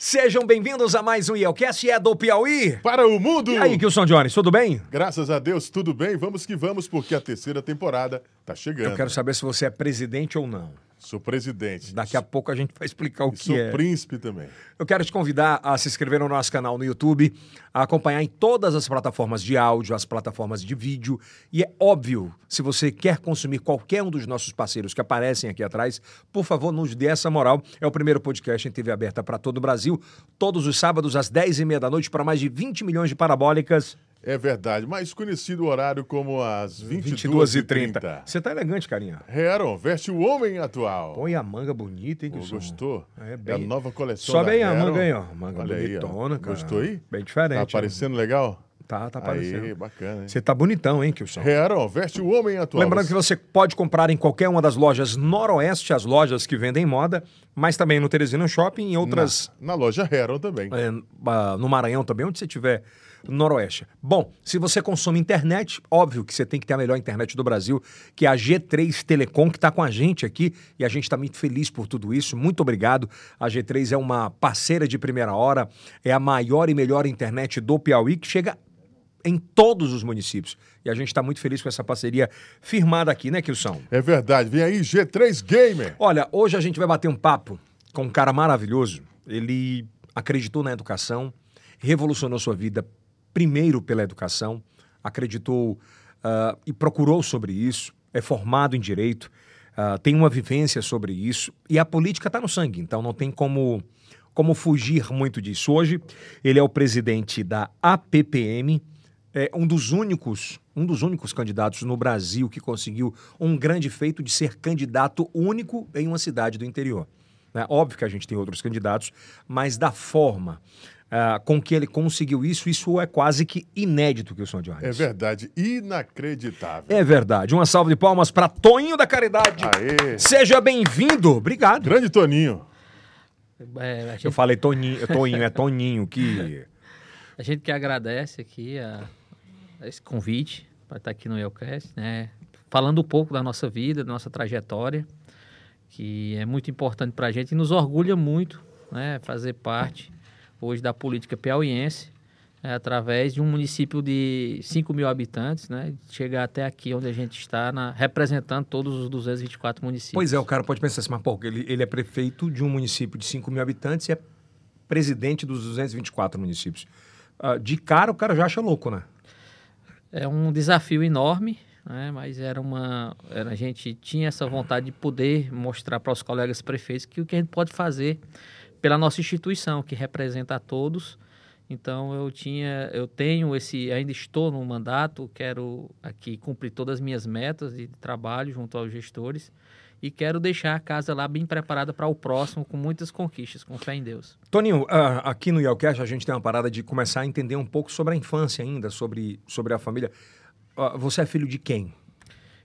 Sejam bem-vindos a mais um Yelcast, é do Piauí. Para o mundo! E aí, Kilson Jones, tudo bem? Graças a Deus, tudo bem. Vamos que vamos, porque a terceira temporada tá chegando. Eu quero saber se você é presidente ou não. Sou presidente. Daqui a pouco a gente vai explicar o E que sou é. príncipe também. Eu quero te convidar a se inscrever no nosso canal no YouTube, a acompanhar em todas as plataformas de áudio, as plataformas de vídeo. E é óbvio, se você quer consumir qualquer um dos nossos parceiros que aparecem aqui atrás, por favor, nos dê essa moral. É o primeiro podcast em TV aberta para todo o Brasil, todos os sábados às 10h30 da noite, para mais de 20 milhões de parabólicas. É verdade, mais conhecido o horário como as 22h30. Você tá elegante, carinha. Heron, veste o homem atual. Põe a manga bonita, hein, Kilson? gostou? É, É, bem- a nova coleção Sobe da aí a manga aí, ó. Manga Olha aí, bonitona, cara. Gostou aí? Bem diferente. Tá né? aparecendo legal? Tá, tá aparecendo. Aí, bacana, hein? Você tá bonitão, hein, Kilson? Heron, veste o homem atual. Lembrando que você pode comprar em qualquer uma das lojas Noroeste, as lojas que vendem moda, mas também no Teresina Shopping e outras Na, na loja Heron também. é, no Maranhão também, onde você estiver no Noroeste. Bom, se você consome internet, óbvio que você tem que ter a melhor internet do Brasil, que é a G3 Telecom, que está com a gente aqui, e a gente está muito feliz por tudo isso. Muito obrigado. A G3 é uma parceira de primeira hora, é a maior e melhor internet do Piauí, que chega em todos os municípios. E a gente está muito feliz com essa parceria firmada aqui, né, Kilson? É verdade. Vem aí G3 Gamer. Olha, hoje a gente vai bater um papo com um cara maravilhoso. Ele acreditou na educação, revolucionou sua vida primeiro pela educação, acreditou ah, e procurou sobre isso, é formado em direito, ah, tem uma vivência sobre isso e a política está no sangue, então não tem como como fugir muito disso. Hoje ele é o presidente da APPM, é um dos únicos, um dos únicos candidatos no Brasil que conseguiu um grande feito de ser candidato único em uma cidade do interior. né? Óbvio que a gente tem outros candidatos, mas da forma ah, com que ele conseguiu isso, isso é quase que inédito, Wilson Jones. É verdade. Inacreditável. É verdade. Uma salva de palmas para Toninho da Caridade. Aê. Seja bem-vindo. Obrigado. Grande Toninho. É, gente, Eu falei Toninho, Toninho, é Toninho que a gente que agradece aqui a, a esse convite para estar aqui no Elcast, né? Falando um pouco da nossa vida, da nossa trajetória, que é muito importante para a gente e nos orgulha muito, né? Fazer parte hoje da política piauiense, é, através de um município de 5 mil habitantes, né? Chegar até aqui onde a gente está, na- representando todos os 224 municípios. Pois é, o cara pode pensar assim, mas pô, ele, ele é prefeito de um município de 5 mil habitantes e é presidente dos 224 municípios. Ah, de cara, o cara já acha louco, né? É um desafio enorme, né? mas era uma. Era, a gente tinha essa vontade de poder mostrar para os colegas prefeitos que o que a gente pode fazer pela nossa instituição, que representa a todos. Então eu tinha, eu tenho esse, ainda estou no mandato, quero aqui cumprir todas as minhas metas de trabalho junto aos gestores e quero deixar a casa lá bem preparada para o próximo, com muitas conquistas, com fé em Deus. Toninho, ah, aqui no Yelcast a gente tem uma parada de começar a entender um pouco sobre a infância ainda, sobre, sobre a família. Ah, você é filho de quem?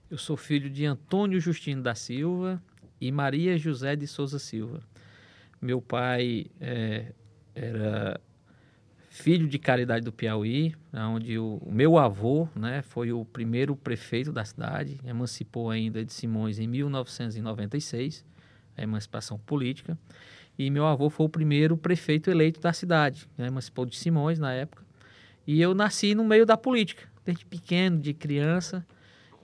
Eu sou filho de Antônio Justino da Silva e Maria José de Souza Silva. Meu pai eh, era filho de Caridade do Piauí, onde o, o meu avô né, foi o primeiro prefeito da cidade, emancipou ainda de Simões em 1996, a emancipação política, e meu avô foi o primeiro prefeito eleito da cidade, né, emancipou de Simões na época, e eu nasci no meio da política, desde pequeno, de criança,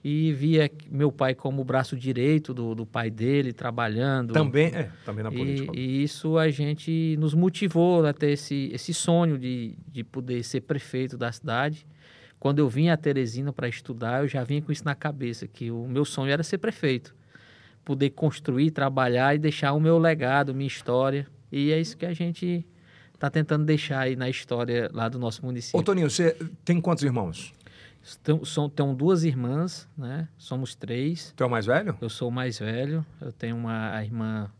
e via meu pai como o braço direito do, do pai dele, trabalhando. Também, é, também na E, política. e isso a gente nos motivou a ter esse, esse sonho de, de poder ser prefeito da cidade. Quando eu vim a Teresina para estudar, eu já vinha com isso na cabeça, que o meu sonho era ser prefeito. Poder construir, trabalhar e deixar o meu legado, minha história. E é isso que a gente está tentando deixar aí na história lá do nosso município. Ô, Toninho, você tem quantos irmãos? Estão, são, tem duas irmãs, né? Somos três. Tu é o mais velho? Eu sou o mais velho. Eu tenho uma a irmã,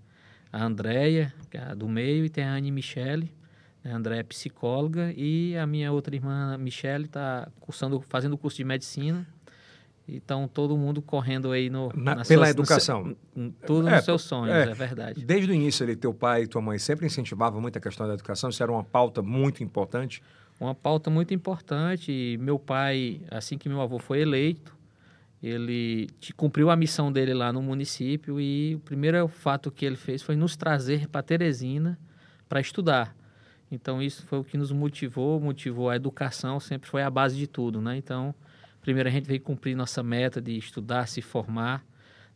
a Andréia, que é a do meio, e tem a Anne Michele. A Andréia é psicóloga e a minha outra irmã, Michele, está cursando, fazendo o curso de medicina. Então, todo mundo correndo aí no, Na- pela suas- no educação. seu- n- tudo É, nos seus sonhos, é. é, verdade. Desde o início, ele, teu pai e tua mãe sempre incentivavam muito a questão da educação, isso era uma pauta muito importante. Uma pauta muito importante. Meu pai, assim que meu avô foi eleito, ele cumpriu a missão dele lá no município e o primeiro fato que ele fez foi nos trazer para Teresina para estudar. Então isso foi o que nos motivou, motivou a educação, sempre foi a base de tudo, né? Então, primeiro a gente veio cumprir nossa meta de estudar, se formar,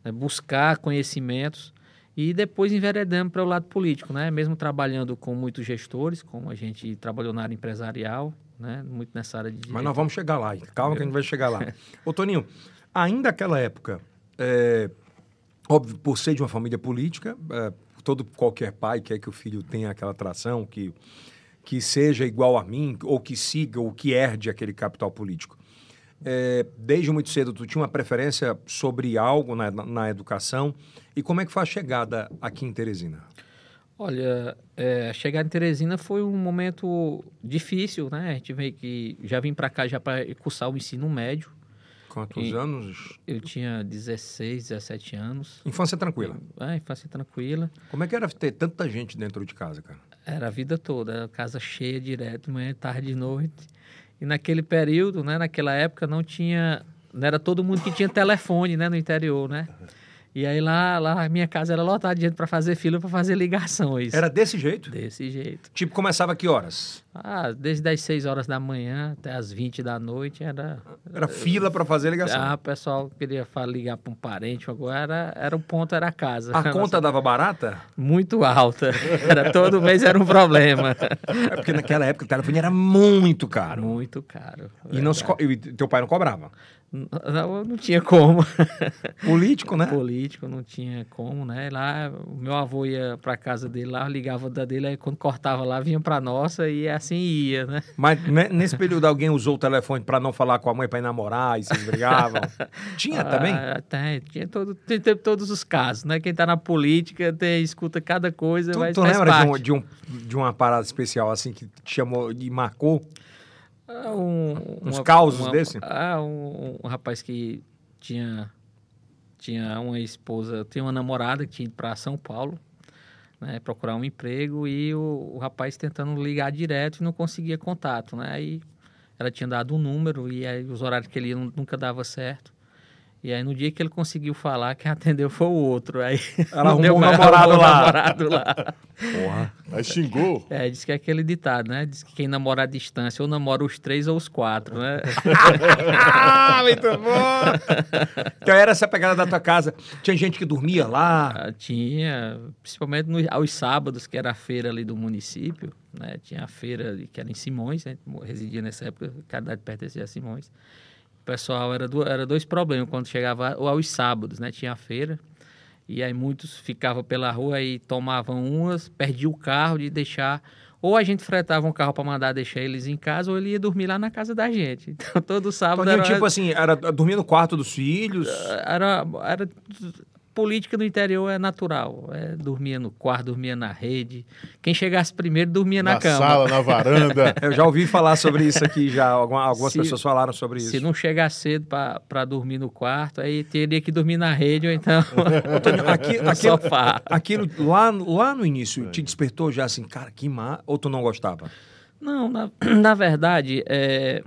né? buscar conhecimentos e depois enveredamos para o lado político, né? Mesmo trabalhando com muitos gestores, como a gente trabalhou na área empresarial, né? Muito nessa área de Mas nós vamos chegar lá, calma que a gente vai chegar lá. Ô Toninho, ainda naquela época, é, óbvio, por ser de uma família política, é, todo qualquer pai quer que o filho tenha aquela atração, que, que seja igual a mim, ou que siga, ou que herde aquele capital político. É, desde muito cedo, tu tinha uma preferência sobre algo na, na, educação. E como é que foi a chegada aqui em Teresina? Olha, é, a chegada em Teresina foi um momento difícil, né? A gente veio que já vim para cá já para cursar o ensino médio. Quantos e anos? Eu tinha 16, 17 anos. Infância tranquila? É, infância tranquila. Como é que era ter tanta gente dentro de casa, cara? Era a vida toda, casa cheia direto, manhã, tarde e noite. E naquele período, né, naquela época, não tinha... Não era todo mundo que tinha telefone, né, no interior, né? E aí lá, lá a minha casa era lotada de gente para fazer fila para fazer ligações. Era desse jeito? Desse jeito. Tipo, começava que horas? Ah, desde as 6 horas da manhã até as 20 da noite era. Era fila para fazer ligação. Ah, o pessoal queria ligar para um parente, agora era, era o ponto, era a casa. A conta dava barata? Muito alta. Era, todo mês era um problema. É porque naquela época o telefone era muito caro. Muito caro. E, não se, e teu pai não cobrava? Não, não tinha como. Político, né? Político, não tinha como, né? Lá, o meu avô ia para casa dele lá, ligava da dele, aí quando cortava lá, vinha para nossa e assim ia, né? Mas né, nesse período alguém usou o telefone para não falar com a mãe para ir namorar e se brigavam? tinha ah, também? Tem, tinha todo, tem, tem, todos os casos, né? Quem tá na política tem, escuta cada coisa, tu, vai Tu lembra de, um, de, um, de uma parada especial assim que te chamou e marcou? Ah, um, Uns uma, causos uma, desse? Ah, um, um, rapaz que tinha, tinha uma esposa, tinha uma namorada que tinha ido para São Paulo, né, procurar um emprego e o, o, rapaz tentando ligar direto e não conseguia contato, né? Aí ela tinha dado um número e aí os horários que ele nunca dava certo. E aí, no dia que ele conseguiu falar, quem atendeu foi o outro. Aí Ela arrumou um namorado lá. namorado lá. Porra. Aí xingou. É, diz que é aquele ditado, né? Diz que quem namora à distância ou namora os três ou os quatro, né? ah, muito bom! Então era essa pegada da tua casa. Tinha gente que dormia lá? Ah, tinha, principalmente nos, aos sábados, que era a feira ali do município. Né? Tinha a feira que era em Simões, né? residia nessa época, a cidade pertencia a Simões pessoal era, do, era dois problemas quando chegava ou aos sábados, né? Tinha a feira. E aí muitos ficavam pela rua e tomavam umas, perdiam o carro de deixar. Ou a gente fretava um carro para mandar deixar eles em casa, ou ele ia dormir lá na casa da gente. Então todo sábado. Então, era... Tipo assim, era dormir no quarto dos filhos? Era, era política no interior é natural. É, dormia no quarto, dormia na rede. Quem chegasse primeiro dormia na, na cama. Na sala, na varanda. Eu já ouvi falar sobre isso aqui já. Algumas se, pessoas falaram sobre isso. Se não chegar cedo para dormir no quarto, aí teria que dormir na rede ou então aqui, no aquilo, sofá. Aquilo lá, lá no início te despertou já assim, cara, que má, ou tu não gostava? Não, na, na verdade, é,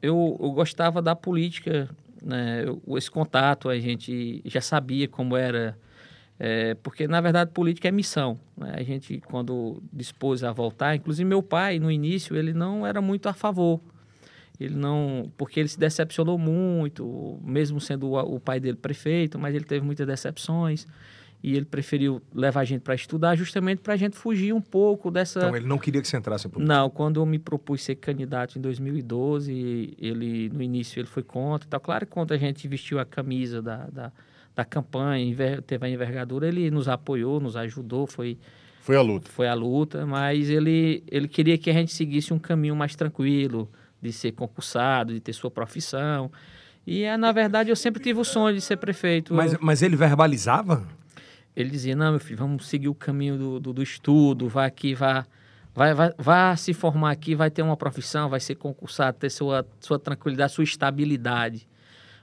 eu, eu gostava da política né, esse contato a gente já sabia como era, é, porque na verdade política é missão. Né? A gente quando dispôs a voltar, inclusive meu pai no início ele não era muito a favor. Ele não, porque ele se decepcionou muito, mesmo sendo o, o pai dele prefeito, mas ele teve muitas decepções e ele preferiu levar a gente para estudar justamente para a gente fugir um pouco dessa... Então, ele não queria que você entrasse em política? Não, quando eu me propus ser candidato em 2012, ele, no início, ele foi contra. Então, claro que quando a gente vestiu a camisa da, da, da campanha, teve a envergadura, ele nos apoiou, nos ajudou, foi... Foi a luta. Foi a luta, mas ele, ele queria que a gente seguisse um caminho mais tranquilo, de ser concursado, de ter sua profissão. E, na verdade, eu sempre tive o sonho de ser prefeito. Mas, mas ele verbalizava? Ele dizia, não, meu filho, vamos seguir o caminho do, do, do estudo, vai aqui, vá, vai, vai, vai se formar aqui, vai ter uma profissão, vai ser concursado, ter sua, sua tranquilidade, sua estabilidade.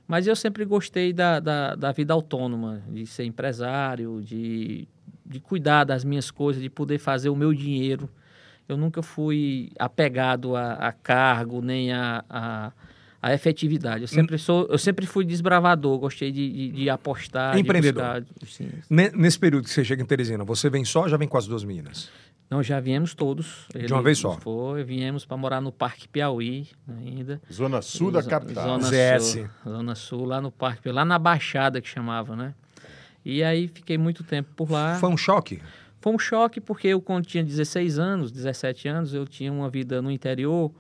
Mas eu sempre gostei da, da, da vida autônoma, de ser empresário, de, de cuidar das minhas coisas, de poder fazer o meu dinheiro. Eu nunca fui apegado a, a cargo, nem a, a a efetividade. Eu sempre, sou, eu sempre fui desbravador, gostei de, de, de apostar. Empreendedor. De buscar, Nesse período que você chega em Teresina, você vem só ou já vem com as duas meninas? Não, já viemos todos. De uma vez só? Foi, viemos para morar no Parque Piauí ainda. Zona Sul da capital. Zona ZS. Sul, Zona Sul, lá no Parque, lá na Baixada que chamava, né? E aí fiquei muito tempo por lá. Foi um choque? Foi um choque porque eu quando tinha 16 anos, 17 anos, eu tinha uma vida no interior,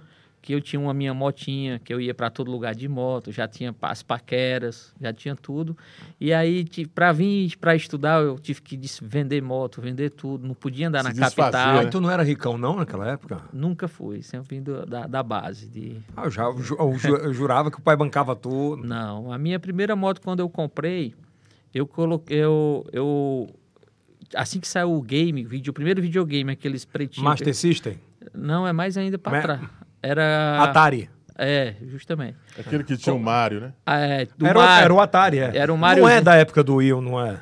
que eu tinha uma minha motinha, que eu ia para todo lugar de moto, já tinha as paqueras, já tinha tudo. E aí, para vir para estudar, eu tive que vender moto, vender tudo, não podia andar Se na desfazer, capital. né? Ah, então não era ricão não naquela época? Nunca fui, sempre vim do- da, da base de Ah, eu, já, eu eu ju- eu jurava que o pai bancava tudo. Não, a minha primeira moto quando eu comprei, eu coloquei, eu, eu assim que saiu o game, o, vídeo, o primeiro videogame, aqueles pretinhos. Master System? Não, é mais ainda para Ma- trás. Era Atari. É, justamente. Aquele que tinha o Mário, né? Ah, É, do Era, o- Mario. era o Atari, é. Era o Mario- Não é da época do Will, não é?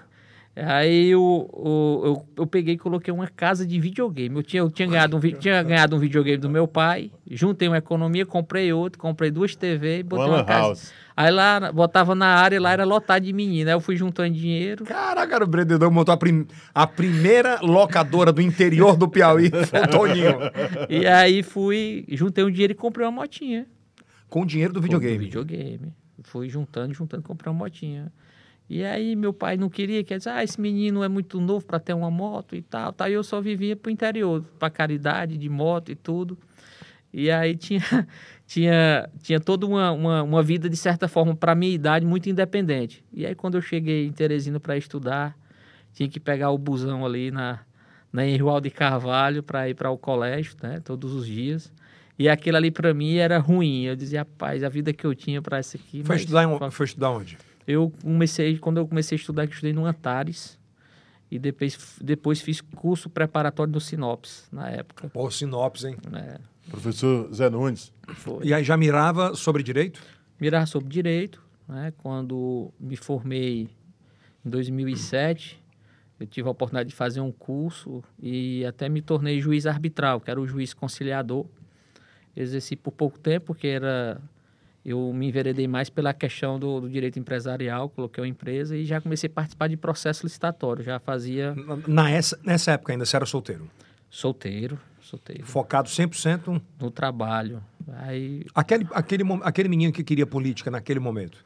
Aí eu, eu, eu, eu peguei e coloquei uma casa de videogame. Eu tinha, eu tinha, ganhado um, tinha ganhado um videogame do meu pai, juntei uma economia, comprei outro, comprei duas TV e botei One uma casa. House. Aí lá, botava na área, lá era lotado de menina. Aí eu fui juntando dinheiro. Caraca, cara, o Brendedor montou a, prim- a primeira locadora do interior do Piauí, foi o Toninho. E aí fui, juntei um dinheiro e comprei uma motinha. Com o dinheiro do Do videogame. videogame. Fui juntando, juntando, comprei uma motinha. E aí meu pai não queria, quer dizer, ah, esse menino é muito novo para ter uma moto e tal, tal. E eu só vivia pro interior, para caridade, de moto e tudo. E aí tinha, tinha, tinha toda uma, uma, uma vida, de certa forma, para minha idade, muito independente. E aí quando eu cheguei em Teresina para estudar, tinha que pegar o busão ali na, na Henrial de Carvalho para ir para o colégio, né, todos os dias. E aquilo ali para mim era ruim. Eu dizia, rapaz, a vida que eu tinha para essa aqui. Foi mas- estudar, em, foi estudar onde? Eu comecei, quando eu comecei a estudar, eu estudei no Antares. E depois, depois fiz curso preparatório no Sinopes, na época. Pô, Sinopes, hein? né? Professor Zé Nunes. Foi. E aí já mirava sobre direito? Mirar sobre direito, né? Quando me formei em 2007, eu tive a oportunidade de fazer um curso e até me tornei juiz arbitral, que era o juiz conciliador. Exerci por pouco tempo, porque era eu me enveredei mais pela questão do, do direito empresarial, coloquei uma empresa e já comecei a participar de processo licitatório. Já fazia Na, essa, nessa época ainda você era solteiro. solteiro, solteiro, Focado 100%. no trabalho. Aí Aquele, aquele, aquele menino que queria política naquele momento.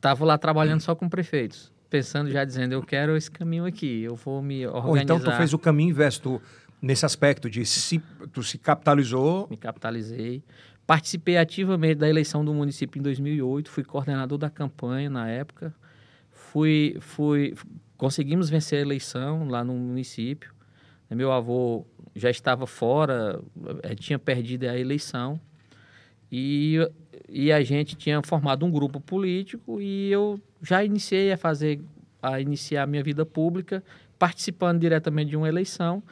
tava lá trabalhando só com prefeitos, pensando já dizendo, eu quero esse caminho aqui, eu vou me organizar. Ou então tu fez o caminho inverso, tu, nesse aspecto de se, tu se capitalizou. me capitalizei. Participei ativamente da eleição do município em 2008, fui coordenador da campanha na época. Fui, fui, conseguimos vencer a eleição lá no município. Meu avô já estava fora, eh, tinha perdido a eleição. E, e a gente tinha formado um grupo político e eu já iniciei a fazer, a iniciar a minha vida pública, participando diretamente de uma eleição.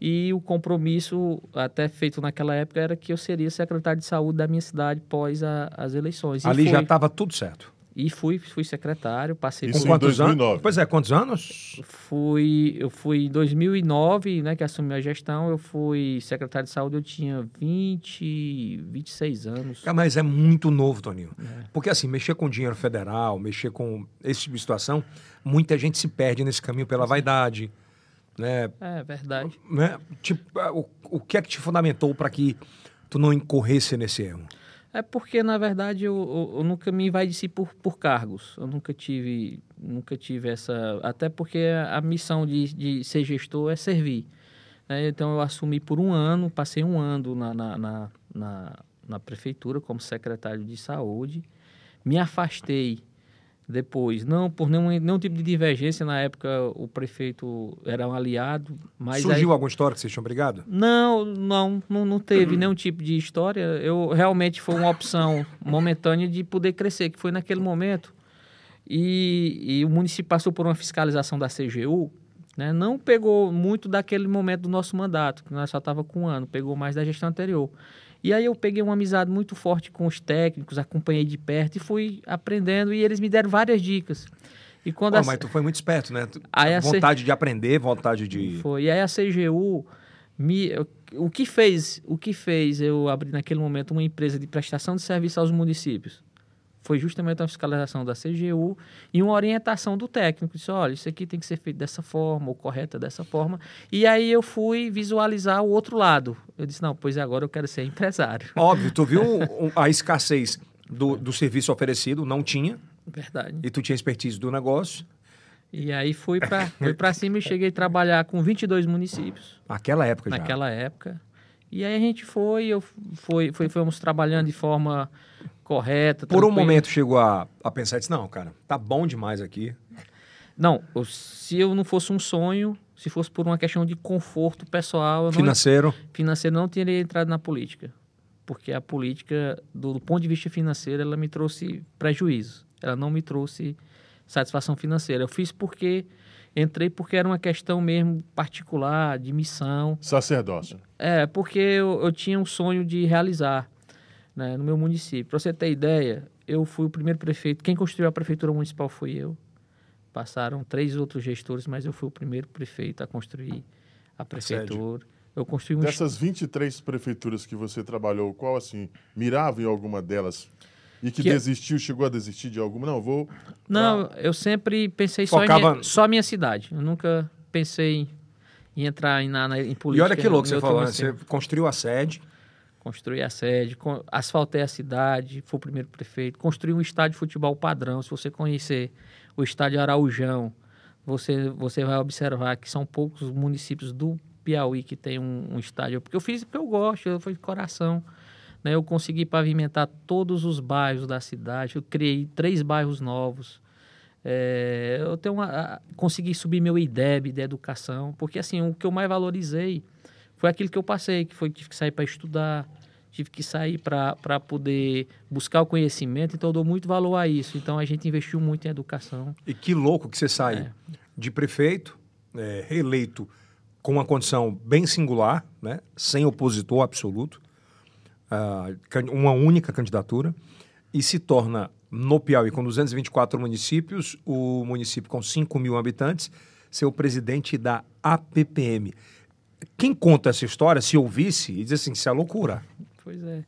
E o compromisso, até feito naquela época, era que eu seria secretário de saúde da minha cidade pós a- as eleições. E Ali já estava tudo certo. E fui, fui secretário, passei Isso Com quantos 2009. anos? Pois é, quantos anos? Fui, eu fui em 2009, né, que assumi a gestão, eu fui secretário de saúde, eu tinha 20, 26 anos. Cara, Mas é muito novo, Toninho. Porque assim, mexer com dinheiro federal, mexer com esse tipo de situação, muita gente se perde nesse caminho pela vaidade. Né? É verdade. né? Tipo, ah, o, o que é que te fundamentou para que tu não incorresse nesse erro? É porque, na verdade, eu, eu, eu nunca me envaideci por, por cargos. Eu nunca tive, nunca tive essa... Até porque a missão de, de ser gestor é servir. né? Então, eu assumi por um ano, passei um ano na, na, na, na, na prefeitura como secretário de saúde. Me afastei depois, não por nenhum, nenhum tipo de divergência. Na época, o prefeito era um aliado, mas... Surgiu aí- alguma história que vocês tinham brigado? não, não, não, não teve nenhum tipo de história. Eu realmente foi uma opção momentânea de poder crescer, que foi naquele momento. E, e o município passou por uma fiscalização da CGU, né? não pegou muito daquele momento do nosso mandato, que nós só estava com um ano, pegou mais da gestão anterior. E aí eu peguei uma amizade muito forte com os técnicos, acompanhei de perto e fui aprendendo e eles me deram várias dicas. E quando Pô, a- mas tu foi muito esperto, né? Aí a vontade de aprender, vontade de. foi. E aí a CGU me o que fez, o que fez eu abrir naquele momento uma empresa de prestação de serviço aos municípios? Foi justamente uma fiscalização da CGU e uma orientação do técnico. Disse, olha, isso aqui tem que ser feito dessa forma, ou correta dessa forma. E aí eu fui visualizar o outro lado. Eu disse, não, pois agora eu quero ser empresário. Óbvio, tu viu a escassez do, do serviço oferecido, não tinha. Verdade. E tu tinha expertise do negócio. E aí fui para fui cima e cheguei a trabalhar com 22 municípios. Naquela época já? Naquela época. E aí a gente foi, eu foi, foi, fomos trabalhando de forma correta. Por um momento chegou a, a pensar, disse, não, cara, tá bom demais aqui. Não, se eu não fosse um sonho, se fosse por uma questão de conforto pessoal... financeiro? Não, financeiro, não teria entrado na política. Porque a política, do, do ponto de vista financeiro, ela me trouxe prejuízo. Ela não me trouxe satisfação financeira. Eu fiz porque entrei porque era uma questão mesmo particular, de missão. Sacerdócio. É, porque eu, eu tinha um sonho de realizar né, no meu município. Para você ter ideia, eu fui o primeiro prefeito. Quem construiu a prefeitura municipal foi eu. Passaram três outros gestores, mas eu fui o primeiro prefeito a construir a prefeitura. Eu construí um Dessas 23 prefeituras que você trabalhou, qual assim, mirava em alguma delas? E que, que, desistiu, chegou a desistir de alguma? Não, vou. Não, pra... eu sempre pensei Focava... só em minha, só minha cidade. Eu nunca pensei em, entrar em, na, na, em política. E olha que louco você falou, né? você construiu a sede. Construí a sede, asfaltei a cidade, fui o primeiro prefeito. Construí um estádio de futebol padrão. Se você conhecer o estádio Araujão, você, você vai observar que são poucos municípios do Piauí que tem um, um estádio. Porque eu fiz porque eu gosto, eu de coração. Né? Eu consegui pavimentar todos os bairros da cidade. Eu criei três bairros novos. É, eu tenho uma, consegui subir meu IDEB de educação, porque assim, o que eu mais valorizei foi aquilo que eu passei, que foi que tive que sair para estudar, tive que sair para poder buscar o conhecimento, então eu dou muito valor a isso. Então a gente investiu muito em educação. E que louco que você sai é. de prefeito, é, reeleito com uma condição bem singular, né, sem opositor absoluto, uh, uma única candidatura e se torna, no Piauí, com 224 municípios, o município com 5 mil habitantes, ser o presidente da APPM. Quem conta essa história, se ouvisse, diz assim, isso é loucura. Pois é.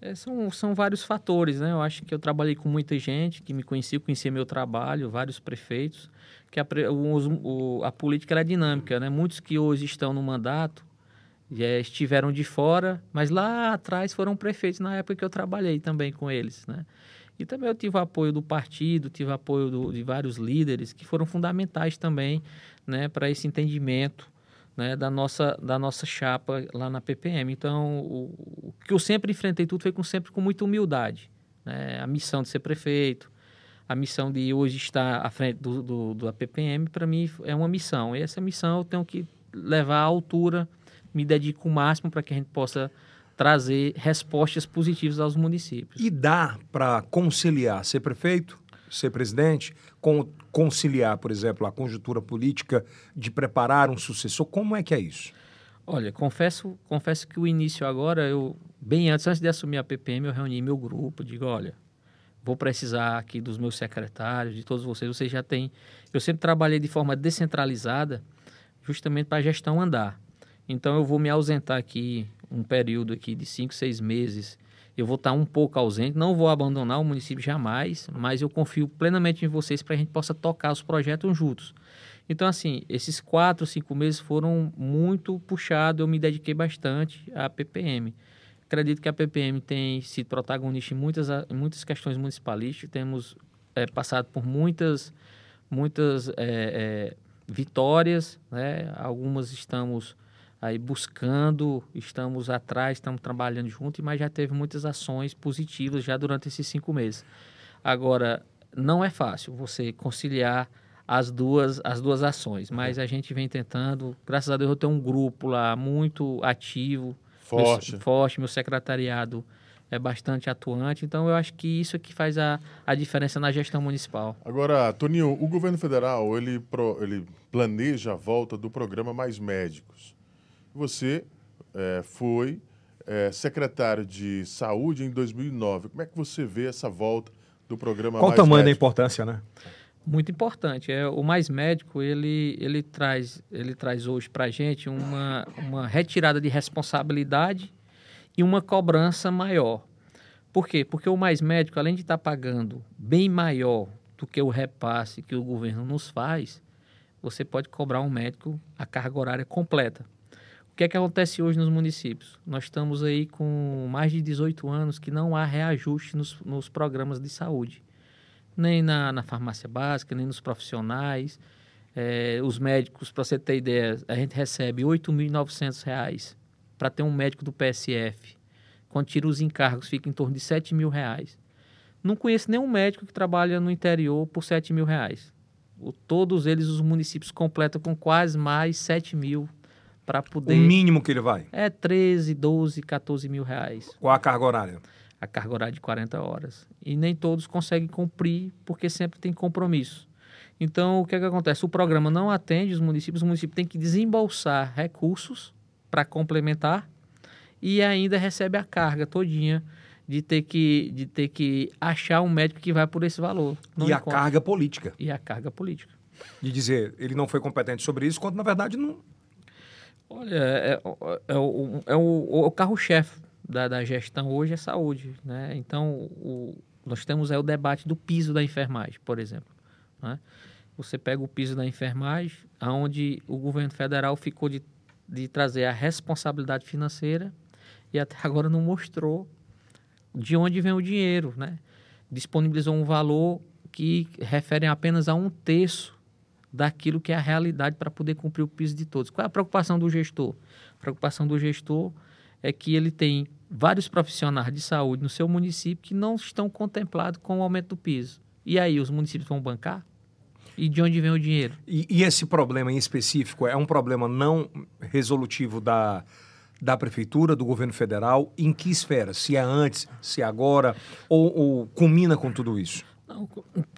é. são, são vários fatores, né? Eu acho que eu trabalhei com muita gente que me conhecia, conhecia meu trabalho, vários prefeitos, que a, o, a política é dinâmica, né? Muitos que hoje estão no mandato já estiveram de fora, mas lá atrás foram prefeitos na época que eu trabalhei também com eles, né? E também eu tive apoio do partido, tive apoio do, de vários líderes que foram fundamentais também, né, para esse entendimento, né, da nossa da nossa chapa lá na PPM. Então, o, o que eu sempre enfrentei tudo foi com sempre com muita humildade, né? A missão de ser prefeito, a missão de hoje estar à frente do, do, do PPM, para mim é uma missão. E essa missão eu tenho que levar à altura me dedico o máximo para que a gente possa trazer respostas positivas aos municípios. E dá para conciliar ser prefeito, ser presidente, com, conciliar, por exemplo, a conjuntura política de preparar um sucessor? Como é que é isso? Olha, confesso, confesso que o início agora, eu bem antes, antes de assumir a PPM, eu reuni meu grupo, digo, olha, vou precisar aqui dos meus secretários, de todos vocês, vocês já têm... Eu sempre trabalhei de forma descentralizada, justamente para a gestão andar. Então eu vou me ausentar aqui um período aqui de cinco, seis meses. Eu vou estar um pouco ausente, não vou abandonar o município jamais, mas eu confio plenamente em vocês para a gente possa tocar os projetos juntos. Então, assim, esses quatro, cinco meses foram muito puxados, eu me dediquei bastante à PPM. Acredito que a PPM tem sido protagonista em muitas, muitas questões municipalistas, temos é, passado por muitas, muitas é, é, vitórias, né? algumas estamos aí buscando, estamos atrás, estamos trabalhando junto, mas já teve muitas ações positivas já durante esses cinco meses. Agora, não é fácil você conciliar as duas, as duas ações, mas a gente vem tentando. Graças a Deus eu tenho um grupo lá muito ativo, forte, meu, forte meu secretariado é bastante atuante, então eu acho que isso é que faz a, a diferença na gestão municipal. Agora, Toninho, o governo federal, ele, pro, ele planeja a volta do programa Mais Médicos. Você é, foi é, secretário de saúde em 2009. Como é que você vê essa volta do programa Qual Mais o tamanho Médico? da importância, né? Muito importante. É, o Mais Médico, ele, ele, traz, ele traz hoje para a gente uma, uma retirada de responsabilidade e uma cobrança maior. Por quê? Porque o mais médico, além de estar pagando bem maior do que o repasse que o governo nos faz, você pode cobrar um médico a carga horária completa. O que é que acontece hoje nos municípios? Nós estamos aí com mais de 18 anos que não há reajuste nos, nos programas de saúde. Nem na, na farmácia básica, nem nos profissionais. É, os médicos, para você ter ideia, a gente recebe R$ 8.900 para ter um médico do PSF. Quando tira os encargos, fica em torno de 7 mil reais. Não conheço nenhum médico que trabalha no interior por 7 mil reais. O, todos eles, os municípios, completam com quase mais 7 mil para poder... O mínimo que ele vai? É 13, 12, 14 mil reais. Qual a carga horária? A carga horária de 40 horas. E nem todos conseguem cumprir, porque sempre tem compromisso. Então, o que, é que acontece? O programa não atende os municípios, o município tem que desembolsar recursos para complementar e ainda recebe a carga todinha de ter que, de ter que achar um médico que vai por esse valor. Não e encontra. a carga política. E a carga política. De dizer, ele não foi competente sobre isso, quando na verdade não. Olha, é, é, é o, é o, o carro-chefe da, da gestão hoje é saúde. Né? Então, o, nós temos é, o debate do piso da enfermagem, por exemplo. Né? Você pega o piso da enfermagem, onde o governo federal ficou de, de trazer a responsabilidade financeira e até agora não mostrou de onde vem o dinheiro, né? Disponibilizou um valor que refere apenas a um terço daquilo que é a realidade para poder cumprir o piso de todos. Qual é a preocupação do gestor? A preocupação do gestor é que ele tem vários profissionais de saúde no seu município que não estão contemplados com o aumento do piso. E aí, os municípios vão bancar? E de onde vem o dinheiro? E, e esse problema em específico é um problema não resolutivo da, da prefeitura, do governo federal, em que esfera? Se é antes, se é agora, ou, ou culmina com tudo isso?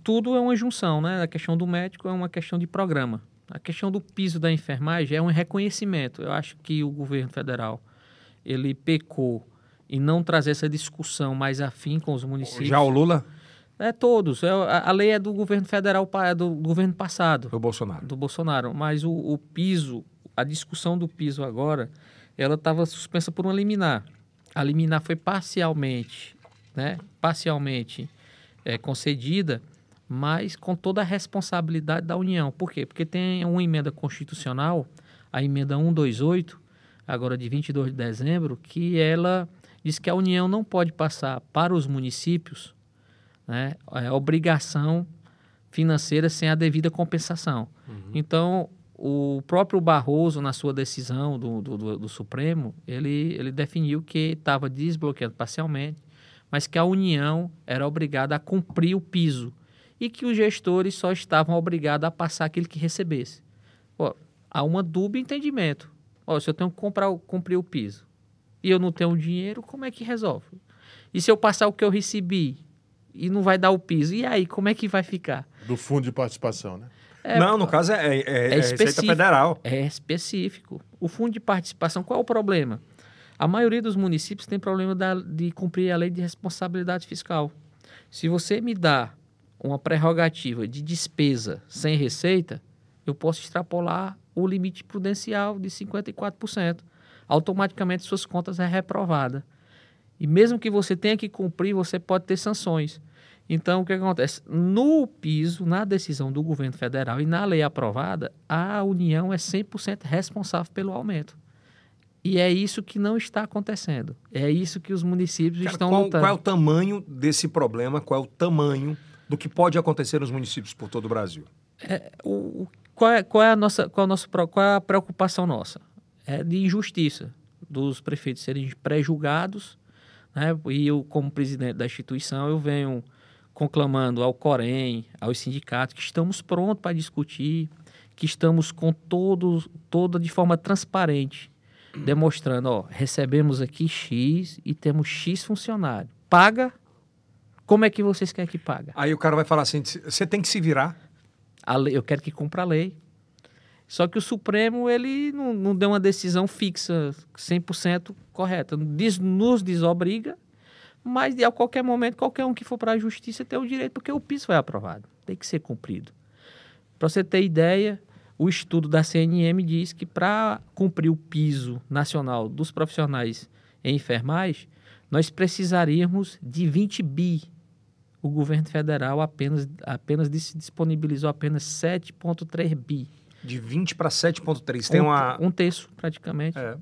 Tudo é uma junção, né? A questão do médico é uma questão de programa. A questão do piso da enfermagem é um reconhecimento. Eu acho que o governo federal ele pecou em não trazer essa discussão mais afim com os municípios. Já o Lula? É todos. É, a, a lei é do governo federal, é do governo passado. Do Bolsonaro. Do Bolsonaro. Mas o, o piso, a discussão do piso agora, ela estava suspensa por uma liminar. A liminar foi parcialmente, né, parcialmente é, concedida, mas com toda a responsabilidade da União. Por quê? Porque tem uma emenda constitucional, a emenda 128, agora de 22 de dezembro, que ela diz que a União não pode passar para os municípios né, a obrigação financeira sem a devida compensação. Uhum. Então, o próprio Barroso, na sua decisão do, do, do Supremo, ele, ele definiu que estava desbloqueado parcialmente, mas que a União era obrigada a cumprir o piso e que os gestores só estavam obrigados a passar aquilo que recebesse. Ó, há uma dúbia entendimento. Ó, se eu tenho que comprar, cumprir o piso e eu não tenho dinheiro, como é que resolve? E se eu passar o que eu recebi e não vai dar o piso, e aí, como é que vai ficar? Do fundo de participação, né? É, não, no caso é, é, é, é Receita Federal. É específico. O fundo de participação, qual é o problema? A maioria dos municípios tem problema da, de cumprir a lei de responsabilidade fiscal. Se você me dá uma prerrogativa de despesa sem receita, eu posso extrapolar o limite prudencial de 54%. Automaticamente suas contas é reprovada. E mesmo que você tenha que cumprir, você pode ter sanções. Então, o que acontece? No piso, na decisão do governo federal e na lei aprovada, a União é 100% responsável pelo aumento. E é isso que não está acontecendo. É isso que os municípios Cara, estão qual, lutando. Qual é o tamanho desse problema? Qual é o tamanho do que pode acontecer nos municípios por todo o Brasil? É, o, qual, é, qual, é a nossa, qual, é qual é a preocupação nossa? É de injustiça dos prefeitos serem pré-julgados. Né? E eu, como presidente da instituição, eu venho conclamando ao Corém, aos sindicatos, que estamos prontos para discutir, que estamos com todos, toda de forma transparente, demonstrando, ó, recebemos aqui X e temos X funcionário. Paga, como é que vocês querem que paga? Aí o cara vai falar assim, você tem que se virar. Lei, eu quero que cumpra a lei. Só que o Supremo, ele não, não deu uma decisão fixa, 100% correta. nos desobriga mas a qualquer momento, qualquer um que for para a justiça tem o direito, porque o piso foi aprovado, tem que ser cumprido. Para você ter ideia, o estudo da CNM diz que para cumprir o piso nacional dos profissionais em enfermagem, nós precisaríamos de 20 bi. O governo federal apenas, apenas disponibilizou apenas 7,3 bi. De 20 para 7,3. Tem um, uma. Um terço, praticamente. É.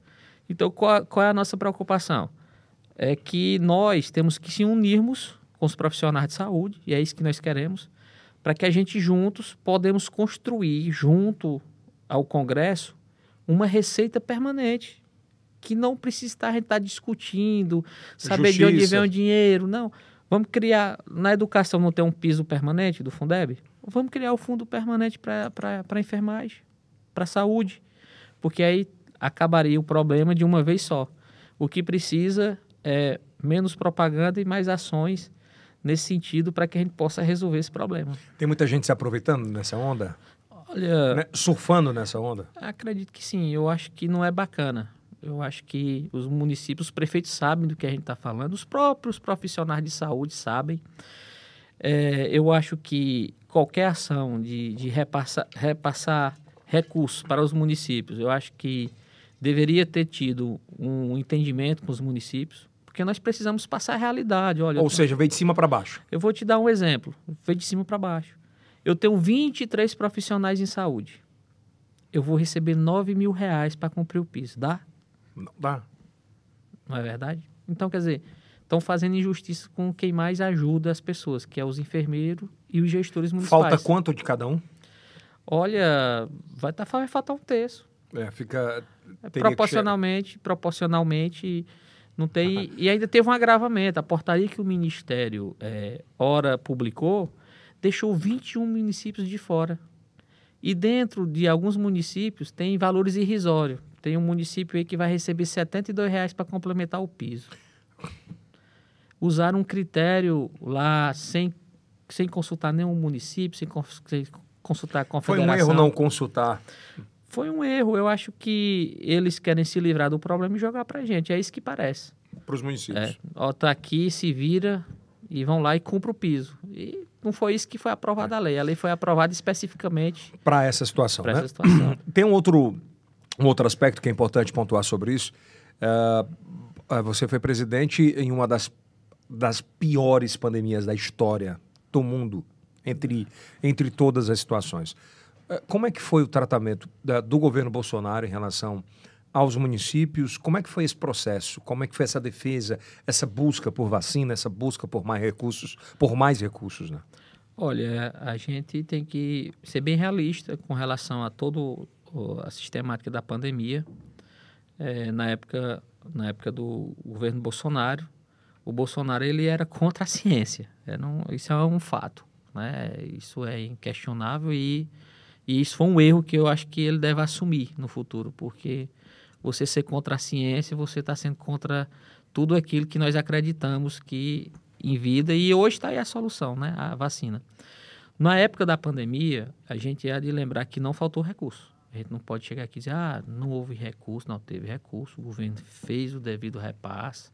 Então, qual, qual é a nossa preocupação? É que nós temos que se unirmos com os profissionais de saúde, e é isso que nós queremos, para que a gente juntos podemos construir, junto ao Congresso, uma receita permanente que não precisa estar, a gente estar tá discutindo, saber Justiça. de onde vem o dinheiro, não. Vamos criar, na educação não tem um piso permanente do Fundeb? Vamos criar o fundo permanente para a enfermagem, para a saúde, porque aí acabaria o problema de uma vez só. O que precisa é menos propaganda e mais ações nesse sentido para que a gente possa resolver esse problema. Tem muita gente se aproveitando nessa onda? Olha, né? surfando nessa onda? Acredito que sim. Eu acho que não é bacana. Eu acho que os municípios, os prefeitos sabem do que a gente está falando, os próprios profissionais de saúde sabem. É, eu acho que qualquer ação de, de repassar, repassar recursos para os municípios, eu acho que deveria ter tido um entendimento com os municípios, porque nós precisamos passar a realidade. Olha, Ou seja, veio de cima para baixo. Eu vou te dar um exemplo. Veio de cima para baixo. Eu tenho 23 profissionais em saúde. Eu vou receber 9 mil reais para cumprir o piso. Dá? Não dá. Não é verdade? Então, quer dizer, estão fazendo injustiça com quem mais ajuda as pessoas, que é os enfermeiros e os gestores municipais. Falta quanto de cada um? Olha, vai, tá, vai faltar um terço. É, fica... Proporcionalmente, proporcionalmente, não tem... E ainda teve um agravamento. A portaria que o Ministério, é, ora, publicou, deixou 21 municípios de fora. E dentro de alguns municípios tem valores irrisórios. Tem um município aí que vai receber 72 reais para complementar o piso. Usaram um critério lá sem, sem consultar nenhum município, sem, sem consultar a confederação. Foi um erro não consultar. Foi um erro. Eu acho que eles querem se livrar do problema e jogar para a gente. É isso que parece. Para os municípios. É, ó, tá aqui, se vira e vão lá e cumpre o piso. E não foi isso que foi aprovada a lei. A lei foi aprovada especificamente para essa situação. Para né? essa situação. Tem um outro um outro aspecto que é importante pontuar sobre isso. Uh, você foi presidente em uma das, das piores pandemias da história do mundo, entre, entre todas as situações. Uh, como é que foi o tratamento da, do governo Bolsonaro em relação aos municípios? Como é que foi esse processo? Como é que foi essa defesa, essa busca por vacina, essa busca por mais recursos, por mais recursos, né? Olha, a gente tem que ser bem realista com relação a todo a sistemática da pandemia. É, na época na época do governo Bolsonaro, o Bolsonaro ele era contra a ciência. Era um, isso é um fato, né? Isso é inquestionável e, e isso foi um erro que eu acho que ele deve assumir no futuro, porque você ser contra a ciência, você está sendo contra tudo aquilo que nós acreditamos que em vida e hoje está aí a solução, né? A vacina. Na época da pandemia, a gente ia de lembrar que não faltou recurso. A gente não pode chegar aqui e dizer, ah, não houve recurso, não teve recurso, o governo fez o devido repasse.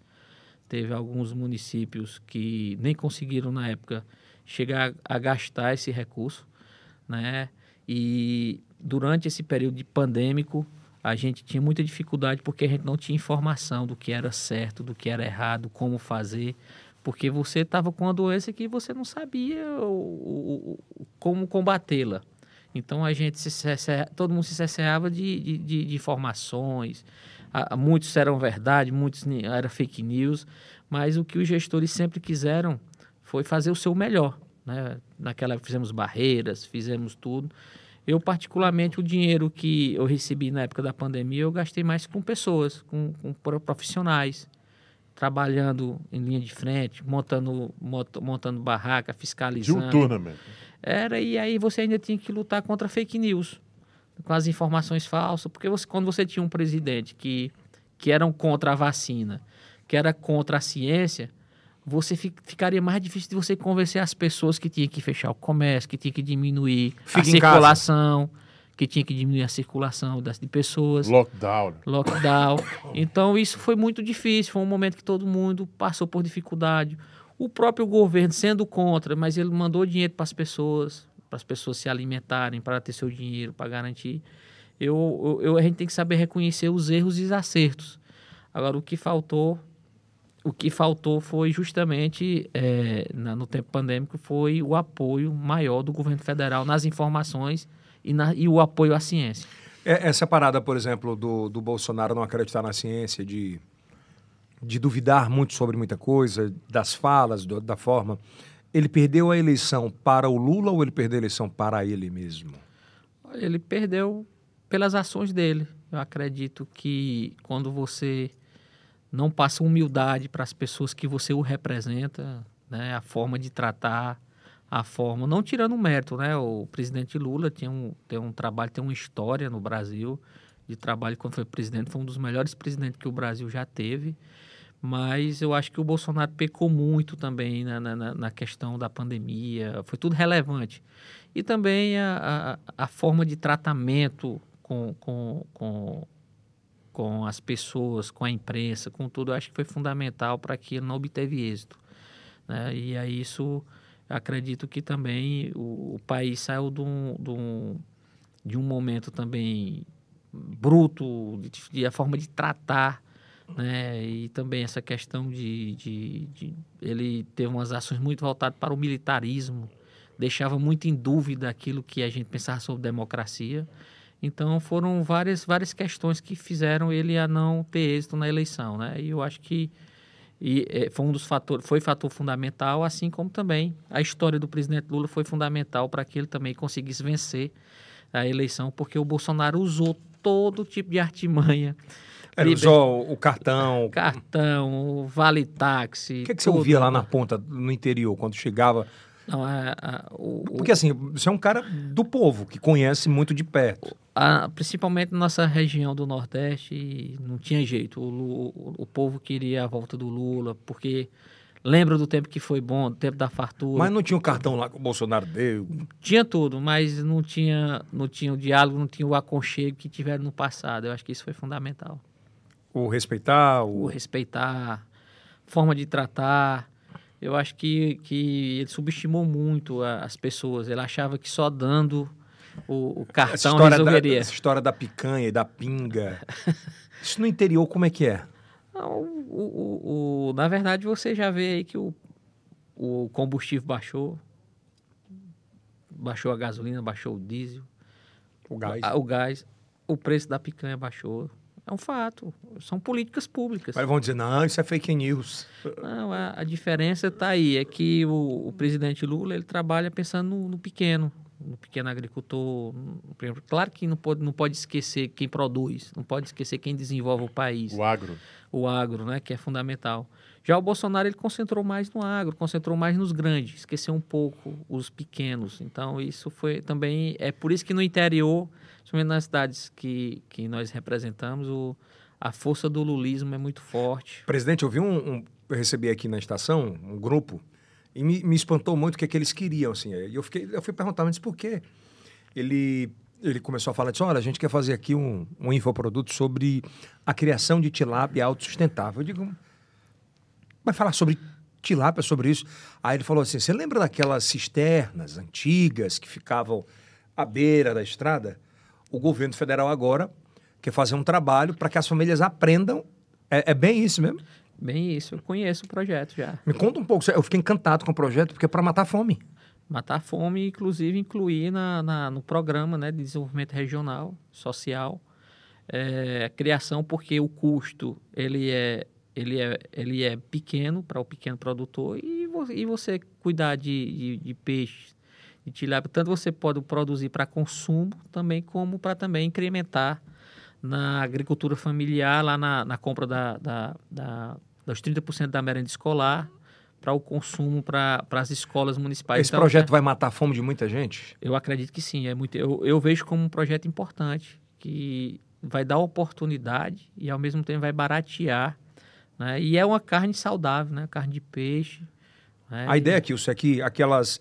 Teve alguns municípios que nem conseguiram, na época, chegar a gastar esse recurso, né? E durante esse período de pandêmico, a gente tinha muita dificuldade porque a gente não tinha informação do que era certo, do que era errado, como fazer, porque você estava com uma doença que você não sabia o, o, como combatê-la. Então a gente se todo mundo se cerceava de, de, de, de informações, muitos eram verdade, muitos eram fake news, mas o que os gestores sempre quiseram foi fazer o seu melhor. Né? Naquela fizemos barreiras, fizemos tudo. Eu, particularmente, o dinheiro que eu recebi na época da pandemia, eu gastei mais com pessoas, com, com profissionais, trabalhando em linha de frente, montando, montando barraca, fiscalizando. De um tournament. Era, e aí você ainda tinha que lutar contra fake news, com as informações falsas, porque você, quando você tinha um presidente que, que era contra a vacina, que era contra a ciência, você ficaria mais difícil de você convencer as pessoas que tinha que fechar o comércio, que tinha que diminuir Fica a circulação, que tinha que diminuir a circulação das, de pessoas. Lockdown. Lockdown. Então isso foi muito difícil, foi um momento que todo mundo passou por dificuldade. O próprio governo sendo contra, mas ele mandou dinheiro para as pessoas, para as pessoas se alimentarem, para ter seu dinheiro, para garantir. Eu, eu, a gente tem que saber reconhecer os erros e os acertos. Agora, o que faltou o que faltou foi justamente, é, na, no tempo pandêmico, foi o apoio maior do governo federal nas informações e, na, e o apoio à ciência. É, essa parada, por exemplo, do, do Bolsonaro não acreditar na ciência, de, de duvidar muito sobre muita coisa, das falas, do, da forma. Ele perdeu a eleição para o Lula ou ele perdeu a eleição para ele mesmo? Ele perdeu pelas ações dele. Eu acredito que quando você não passa humildade para as pessoas que você o representa, né, a forma de tratar, a forma, não tirando o mérito, né? O presidente Lula tinha um, tem um trabalho, tem uma história no Brasil de trabalho quando foi presidente, foi um dos melhores presidentes que o Brasil já teve. Mas eu acho que o Bolsonaro pecou muito também na, na, na questão da pandemia, foi tudo relevante. E também a, a, a forma de tratamento com, com, com, com as pessoas, com a imprensa, com tudo, acho que foi fundamental para que ele não obteve êxito. Né? E aí isso acredito que também o, o país saiu de um, de, um, de um momento também bruto, de, de, a forma de tratar, né? E também essa questão de, de ele ter umas ações muito voltadas para o militarismo, deixava muito em dúvida aquilo que a gente pensava sobre democracia. Então foram várias várias questões que fizeram ele a não ter êxito na eleição, né? E eu acho que e é, foi um dos fatores, foi fator fundamental, assim como também a história do presidente Lula foi fundamental para que ele também conseguisse vencer a eleição, porque o Bolsonaro usou todo tipo de artimanha. Ele usou o cartão. Cartão, o vale táxi. O que, é que você ouvia lá na ponta, no interior, quando chegava? Não, é, é, o, Porque assim, você é um cara do povo, que conhece muito de perto. A, principalmente na nossa região do Nordeste, não tinha jeito. O, o, o, povo queria a volta do Lula, porque lembra do tempo que foi bom, do tempo da fartura. Mas não tinha o cartão lá que o Bolsonaro deu? Tinha tudo, mas não tinha, não tinha o diálogo, não tinha o aconchego que tiveram no passado. Eu acho que isso foi fundamental. O respeitar? O, o respeitar, forma de tratar eu acho que, que ele subestimou muito a, as pessoas. Ele achava que só dando o, o cartão essa resolveria. Da, essa história da picanha e da pinga. Isso no interior, como é que é? Não, o, o, o, na verdade, você já vê aí que o, o combustível baixou. Baixou a gasolina, baixou o diesel. O gás. o gás. O preço da picanha baixou. É um fato. São políticas públicas. Mas vão dizer, não, isso é fake news. Não, a, a diferença está aí. É que o, o, presidente Lula ele trabalha pensando no, no, pequeno, no pequeno agricultor. No, claro que não pode, não pode esquecer quem produz, não pode esquecer quem desenvolve o país. O agro. O agro, né, que é fundamental. Já o Bolsonaro ele concentrou mais no agro, concentrou mais nos grandes, esqueceu um pouco os pequenos. Então isso foi também é por isso que no interior principalmente nas cidades que, que nós representamos, o, a força do lulismo é muito forte. Presidente, eu vi um, um eu recebi aqui na estação um grupo e me, me espantou muito o que, é que eles queriam, assim. E eu fiquei, eu fui perguntar, mas por quê? Ele ele começou a falar disso, olha, a gente quer fazer aqui um, um infoproduto sobre a criação de tilápia autossustentável. Eu digo, vai falar sobre tilápia, sobre isso? Aí ele falou assim, você lembra daquelas cisternas antigas que ficavam à beira da estrada? o governo federal agora quer fazer um trabalho para que as famílias aprendam. É, é, bem isso mesmo? Bem isso. Eu conheço o projeto já. Me conta um pouco. Eu fiquei encantado com o projeto porque é para matar a fome. Matar a fome, inclusive incluir na, na, no programa né, de desenvolvimento regional, social, é, criação, porque o custo ele é, ele é, ele é pequeno para o pequeno produtor e, e você cuidar de, de, de peixes de tilápia, tanto você pode produzir para consumo também, como para também incrementar na agricultura familiar, lá na, na compra da, da, da, dos 30% da merenda escolar para o consumo para as escolas municipais. Esse então, projeto é, vai matar a fome de muita gente? Eu acredito que sim. É muito, eu, eu vejo como um projeto importante que vai dar oportunidade e ao mesmo tempo vai baratear. Né? E é uma carne saudável, né? carne de peixe. Né? A e... ideia é que isso aqui, aquelas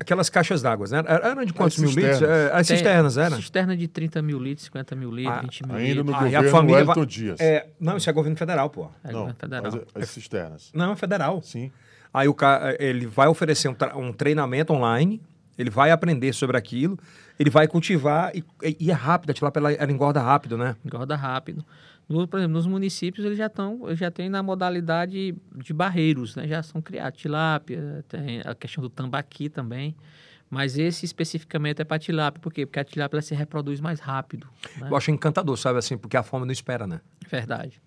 Aquelas caixas d'água, né? Eram de quantos mil litros? É, as cisternas, eram? Cisterna de 30 mil litros, 50 mil litros, ah, 20 mil ainda litros. Ainda no ah, governo a família Wellington Dias. É, não, isso é governo federal, pô. É não, governo federal. As, cisternas. Não, é federal. Sim. Aí o ele vai oferecer um, um treinamento online Ele vai aprender sobre aquilo, ele vai cultivar e, e é rápido, a tilápia ela, ela engorda rápido, né? Engorda rápido. No, por exemplo, nos municípios eles já estão, já tem na modalidade de barreiros, né? Já são criados tilápia, tem a questão do tambaqui também. Mas esse especificamente é para tilápia, por quê? Porque a tilápia se reproduz mais rápido. Né? Eu acho encantador, sabe assim, porque a fome não espera, né? Verdade.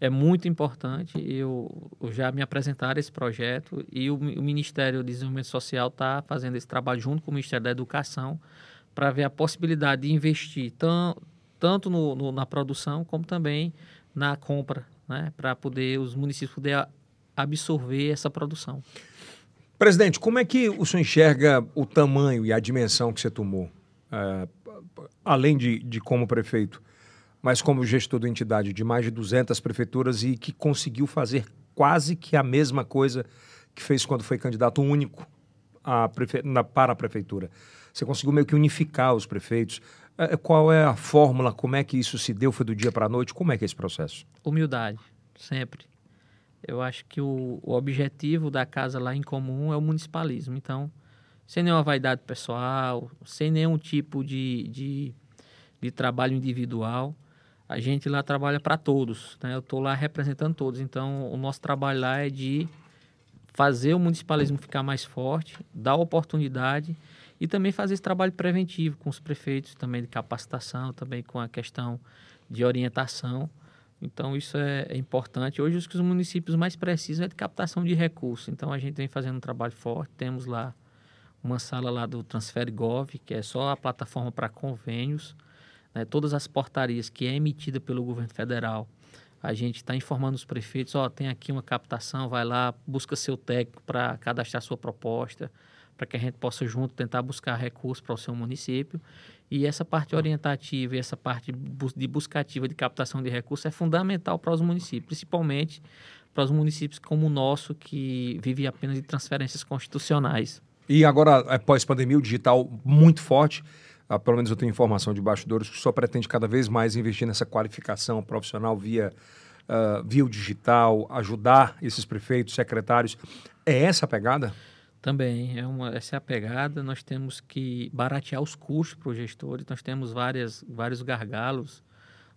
É muito importante. Eu, eu já me apresentaram esse projeto e o, o Ministério do Desenvolvimento Social está fazendo esse trabalho junto com o Ministério da Educação para ver a possibilidade de investir tão, tanto no, no, na produção como também na compra, né? para poder os municípios poder absorver essa produção. Presidente, como é que o senhor enxerga o tamanho e a dimensão que você tomou? É, além de, de como prefeito, mas como gestor da entidade de mais de 200 prefeituras e que conseguiu fazer quase que a mesma coisa que fez quando foi candidato único prefe... na, para a prefeitura. Você conseguiu meio que unificar os prefeitos. É, é, qual é a fórmula? Como é que isso se deu? Foi do dia para a noite? Como é que é esse processo? Humildade, sempre. Eu acho que o, o objetivo da casa lá em comum é o municipalismo. Então, sem nenhuma vaidade pessoal, sem nenhum tipo de, de, de trabalho individual, a gente lá trabalha para todos. Né? Eu estou lá representando todos. Então, o nosso trabalho lá é de fazer o municipalismo ficar mais forte, dar oportunidade e também fazer esse trabalho preventivo com os prefeitos, também de capacitação, também com a questão de orientação. Então, isso é, é importante. Hoje, os que os municípios mais precisam é de captação de recursos. Então, a gente vem fazendo um trabalho forte. Temos lá uma sala lá do Transfer Gov, que é só a plataforma para convênios. Né? Todas as portarias que é emitida pelo governo federal, a gente está informando os prefeitos, ó, oh, tem aqui uma captação, vai lá, busca seu técnico para cadastrar sua proposta, para que a gente possa junto tentar buscar recursos para o seu município. E essa parte orientativa e essa parte de buscativa de captação de recursos é fundamental para os municípios, principalmente para os municípios como o nosso, que vive apenas de transferências constitucionais. E agora, após pandemia, o digital muito forte. Ah, pelo menos eu tenho informação de bastidores que só pretende cada vez mais investir nessa qualificação profissional via, uh, via o digital, ajudar esses prefeitos, secretários. É essa a pegada? Também, é uma, essa é a pegada. Nós temos que baratear os custos para os gestores. Nós temos várias, vários gargalos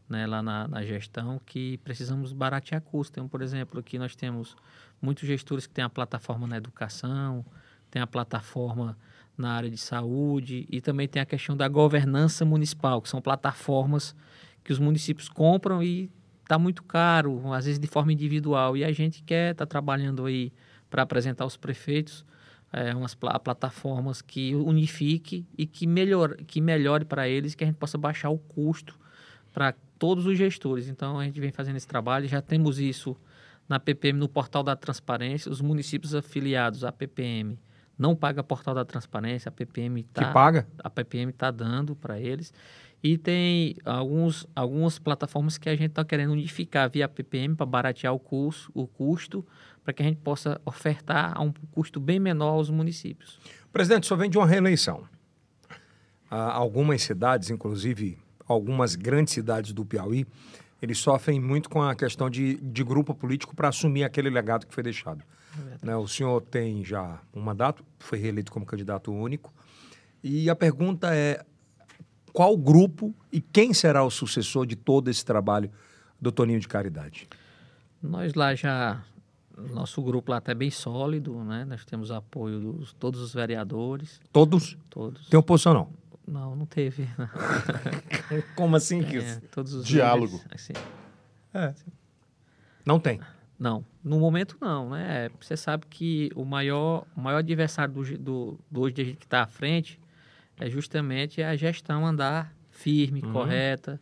né, lá na, na, gestão que precisamos baratear custos. Então, por exemplo, aqui nós temos muitos gestores que têm a plataforma na educação, tem a plataforma na área de saúde e também tem a questão da governança municipal, que são plataformas que os municípios compram e está muito caro, às vezes de forma individual. E a gente quer estar tá trabalhando aí para apresentar aos prefeitos é, umas pl plataformas que unifique e que melhore, que melhore para eles, que a gente possa baixar o custo para todos os gestores. Então a gente vem fazendo esse trabalho, já temos isso na PPM, no portal da transparência, os municípios afiliados à PPM não paga portal da transparência, a PPM está que paga? A PPM está dando para eles. E tem alguns, algumas plataformas que a gente está querendo unificar via PPM para baratear o, curso, o custo para que a gente possa ofertar a um custo bem menor aos municípios. Presidente, só vem de uma reeleição. Ah, algumas cidades, inclusive algumas grandes cidades do Piauí, eles sofrem muito com a questão de, de grupo político para assumir aquele legado que foi deixado. É né? O senhor tem já um mandato, foi reeleito como candidato único. E a pergunta é: qual grupo e quem será o sucessor de todo esse trabalho do Toninho de Caridade? Nós lá já nosso grupo lá está bem sólido, né? Nós temos apoio de todos os vereadores. Todos? Todos. Tem oposição não? Não, não teve. Como assim? É, todos os Diálogo. Líderes, assim. É. Não tem. Não, no momento não, né? Você sabe que o maior, o maior adversário do, do, do hoje que está à frente é justamente a gestão andar firme, uhum. correta,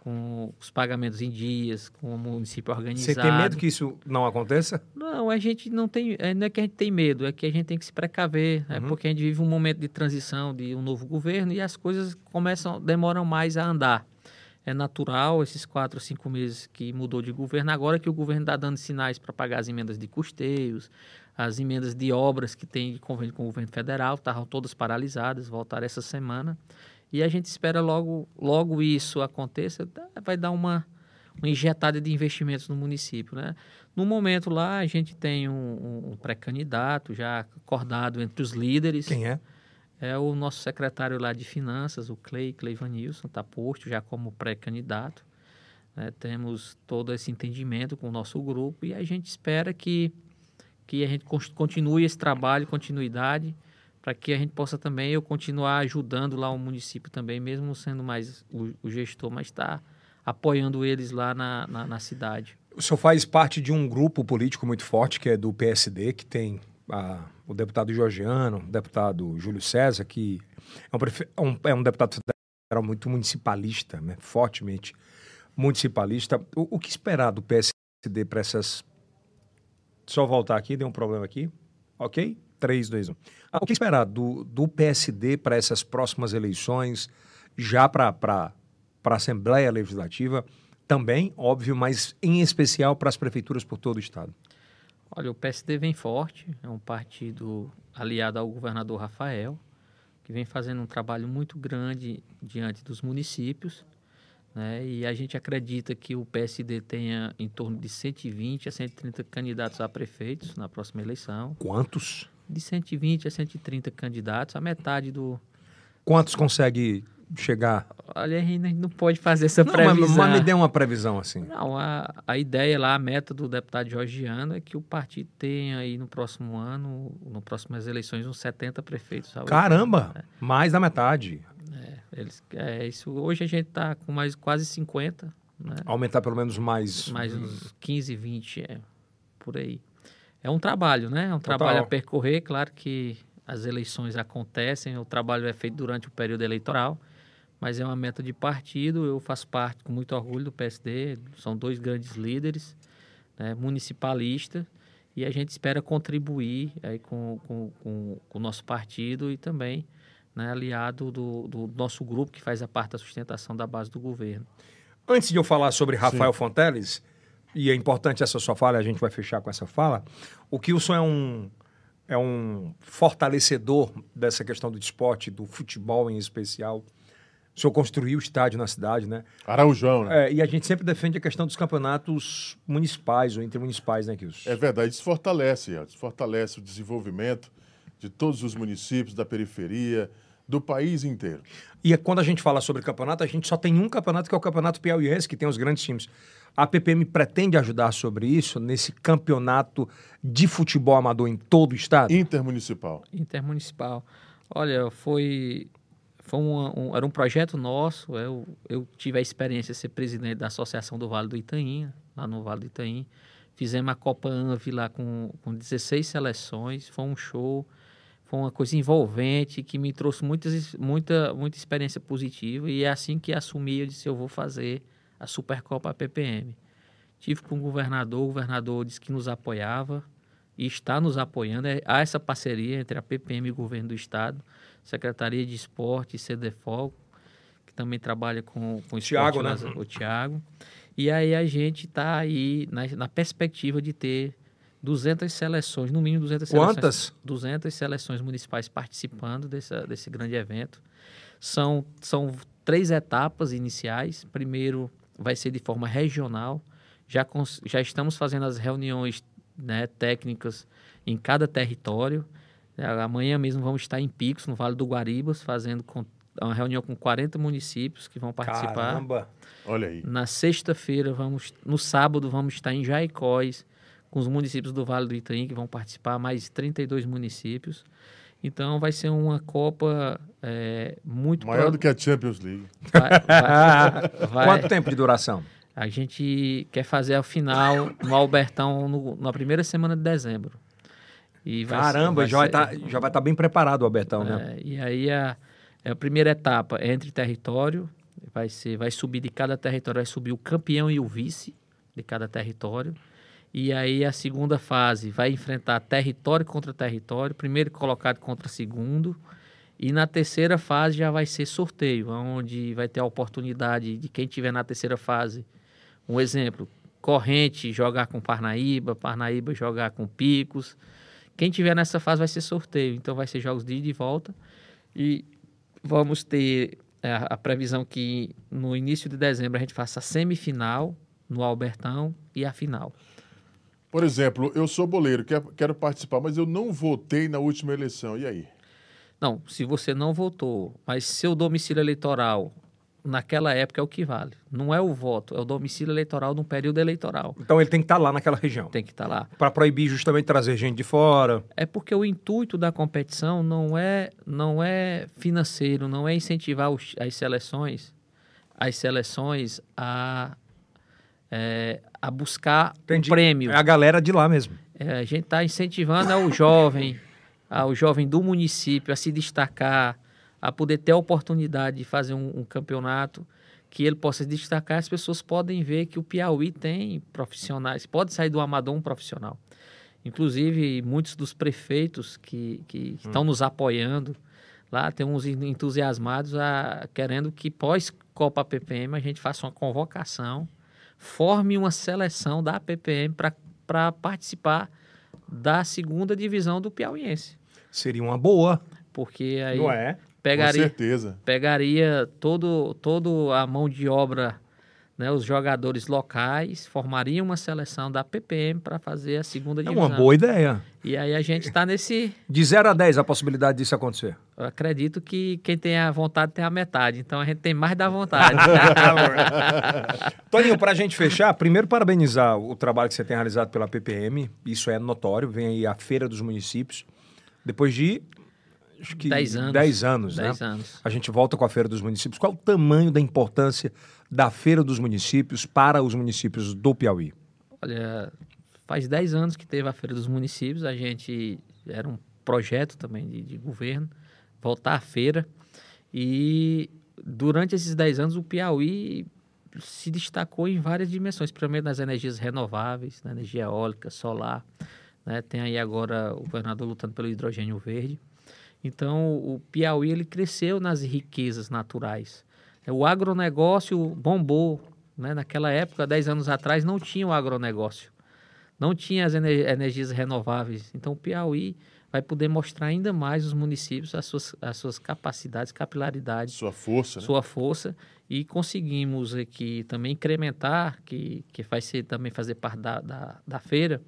com os pagamentos em dias, com o município organizado. Você tem medo que isso não aconteça? Não, a gente não tem. É, não é que a gente tem medo, é que a gente tem que se precaver. É uhum. É porque a gente vive um momento de transição de um novo governo e as coisas começam, demoram mais a andar. É natural esses quatro, cinco meses que mudou de governo, agora que o governo está dando sinais para pagar as emendas de custeios, as emendas de obras que tem de convênio com o governo federal, estavam todas paralisadas, voltaram essa semana. E a gente espera logo, logo isso aconteça, vai dar uma, uma injetada de investimentos no município. Né? No momento lá, a gente tem um, um pré-candidato já acordado entre os líderes. Quem é? é o nosso secretário lá de Finanças, o Clay, Clay Vanilson, está posto já como pré-candidato. Né? Temos todo esse entendimento com o nosso grupo e a gente espera que, que a gente continue esse trabalho, continuidade, para que a gente possa também eu continuar ajudando lá o município também, mesmo sendo mais o, o gestor, mas está apoiando eles lá na, na, na, cidade. O senhor faz parte de um grupo político muito forte, que é do PSD, que tem o deputado Georgiano, o deputado Júlio César, que é um, é um, é um deputado federal muito municipalista, né, fortemente municipalista. O, o que esperar do PSD para essas. Só voltar aqui, deu um problema aqui. Ok? 3, 2, 1. Ah, o que esperar do, do PSD para essas próximas eleições, já para a Assembleia Legislativa? Também, óbvio, mas em especial para as prefeituras por todo o Estado. Olha, o PSD vem forte, é um partido aliado ao governador Rafael, que vem fazendo um trabalho muito grande diante dos municípios. Né? E a gente acredita que o PSD tenha em torno de 120 a 130 candidatos a prefeitos na próxima eleição. Quantos? De 120 a 130 candidatos, a metade do. Quantos consegue chegar? Olha, a gente não pode fazer essa não, previsão. Mas, mas me dê uma previsão assim. Não, a, a ideia lá, a meta do deputado Georgiano é que o partido tenha aí no próximo ano, nas próximas eleições, uns 70 prefeitos. Caramba! É. Mais da metade. É, eles, é, isso, hoje a gente está com mais quase 50. Né? Aumentar pelo menos mais. Mais uns 15, 20, é, por aí. É um trabalho, né? É um Total. trabalho a percorrer. Claro que as eleições acontecem, o trabalho é feito durante o período eleitoral, mas é uma meta de partido. Eu faço parte com muito orgulho do PSD, são dois grandes líderes, né, municipalistas, e a gente espera contribuir aí com, com, com, com o nosso partido e também né, aliado do, do, nosso grupo que faz a parte da sustentação da base do governo. Antes de eu falar sobre Rafael Sim. Fonteles, e é importante essa sua fala, a gente vai fechar com essa fala, o Kilson é um, é um fortalecedor dessa questão do esporte, do futebol em especial. O senhor construiu o estádio na cidade, né? Araujão, né? É, e a gente sempre defende a questão dos campeonatos municipais ou intermunicipais, né, Kilson? É verdade, isso fortalece, isso fortalece o desenvolvimento de todos os municípios da periferia, do país inteiro. E é quando a gente fala sobre campeonato, a gente só tem um campeonato que é o Campeonato Piauiense, que tem os grandes times. A PPM pretende ajudar sobre isso nesse campeonato de futebol amador em todo o estado? Intermunicipal. Intermunicipal. Olha, foi, foi um, um, era um projeto nosso. Eu, eu tive a experiência de ser presidente da Associação do Vale do Itaim, lá no Vale do Itaim. Fizemos a Copa Anvi lá com, com 16 seleções. Foi um show foi uma coisa envolvente que me trouxe muitas, muita, muita experiência positiva e é assim que assumi, eu disse, eu vou fazer a Supercopa PPM. Tive com o governador, o governador disse que nos apoiava e está nos apoiando. É, há essa parceria entre a PPM e o governo do estado, Secretaria de Esporte e CDFOL, que também trabalha com, com esporte, Thiago, né? o Tiago. E aí a gente está aí na, na perspectiva de ter 200 seleções, no mínimo 200 seleções. Quantas? 200 seleções municipais participando desse, desse grande evento. São, são três etapas iniciais. Primeiro vai ser de forma regional. Já, já estamos fazendo as reuniões né, técnicas em cada território. É, amanhã mesmo vamos estar em Picos, no Vale do Guaribas, fazendo com, uma reunião com 40 municípios que vão participar. Caramba! Olha aí. Na sexta-feira, vamos, no sábado, vamos estar em Jaicóis, com os municípios do Vale do Itaim, que vão participar, mais 32 municípios. Então vai ser uma Copa é, muito... Maior pro... do que a Champions League. Vai, vai, vai... Quanto tempo de duração? A gente quer fazer a final no Albertão no, na primeira semana de dezembro. E Caramba, já, vai tá, já vai estar tá bem preparado o Albertão, né? É, e aí a, a primeira etapa é entre território, vai, ser, vai subir de cada território, vai subir o campeão e o vice de cada território. E aí a segunda fase vai enfrentar território contra território, primeiro colocado contra segundo. E na terceira fase já vai ser sorteio, onde vai ter a oportunidade de quem tiver na terceira fase. Um exemplo, Corrente jogar com Parnaíba, Parnaíba jogar com Picos. Quem tiver nessa fase vai ser sorteio, então vai ser jogos de ida e volta. E vamos ter é, a, a previsão que no início de dezembro a gente faça a semifinal no Albertão e a final. Por exemplo, eu sou boleiro, quero, quero participar, mas eu não votei na última eleição. E aí? Não, se você não votou, mas seu domicílio eleitoral naquela época é o que vale. Não é o voto, é o domicílio eleitoral num período eleitoral. Então ele tem que estar lá naquela região. Tem que estar lá. Para proibir justamente trazer gente de fora. É porque o intuito da competição não é não é financeiro, não é incentivar os, as seleções, as seleções a é, a buscar Entendi. um prêmio. É a galera de lá mesmo. É, a gente está incentivando ao jovem, ao jovem do município a se destacar, a poder ter a oportunidade de fazer um, um campeonato que ele possa se destacar. As pessoas podem ver que o Piauí tem profissionais, pode sair do amador um profissional. Inclusive, muitos dos prefeitos que, que estão nos apoiando lá, tem uns entusiasmados a, querendo que pós-Copa PPM a gente faça uma convocação, forme uma seleção da PPM para participar da segunda divisão do Piauiense. Seria uma boa. Porque aí Não é? pegaria, Com certeza. pegaria todo, todo a mão de obra, né, os jogadores locais, formariam uma seleção da PPM para fazer a segunda É divisão. uma boa ideia. E aí a gente está nesse. De 0 a 10 a possibilidade disso acontecer. Eu acredito que quem tem a vontade tem a metade. Então a gente tem mais da vontade. Toninho, para a gente fechar, primeiro parabenizar o trabalho que você tem realizado pela PPM. Isso é notório. Vem aí a Feira dos Municípios. Depois de. Acho que 10 anos. 10 anos, né? 10 anos. A gente volta com a Feira dos Municípios. Qual o tamanho da importância da Feira dos Municípios para os municípios do Piauí? Olha, faz 10 anos que teve a Feira dos Municípios. A gente era um projeto também de, de governo, voltar à feira. E durante esses 10 anos, o Piauí se destacou em várias dimensões, primeiro nas energias renováveis, na energia eólica, solar. Né? Tem aí agora o governador lutando pelo hidrogênio verde. Então, o Piauí ele cresceu nas riquezas naturais. O agronegócio bombou. Né? Naquela época, 10 anos atrás, não tinha o agronegócio. Não tinha as ener- energias renováveis. Então, o Piauí vai poder mostrar ainda mais os municípios, as suas, as suas capacidades, capilaridades, Sua força, né? sua força e conseguimos aqui também incrementar, que, que vai ser também fazer parte da, da, da feira,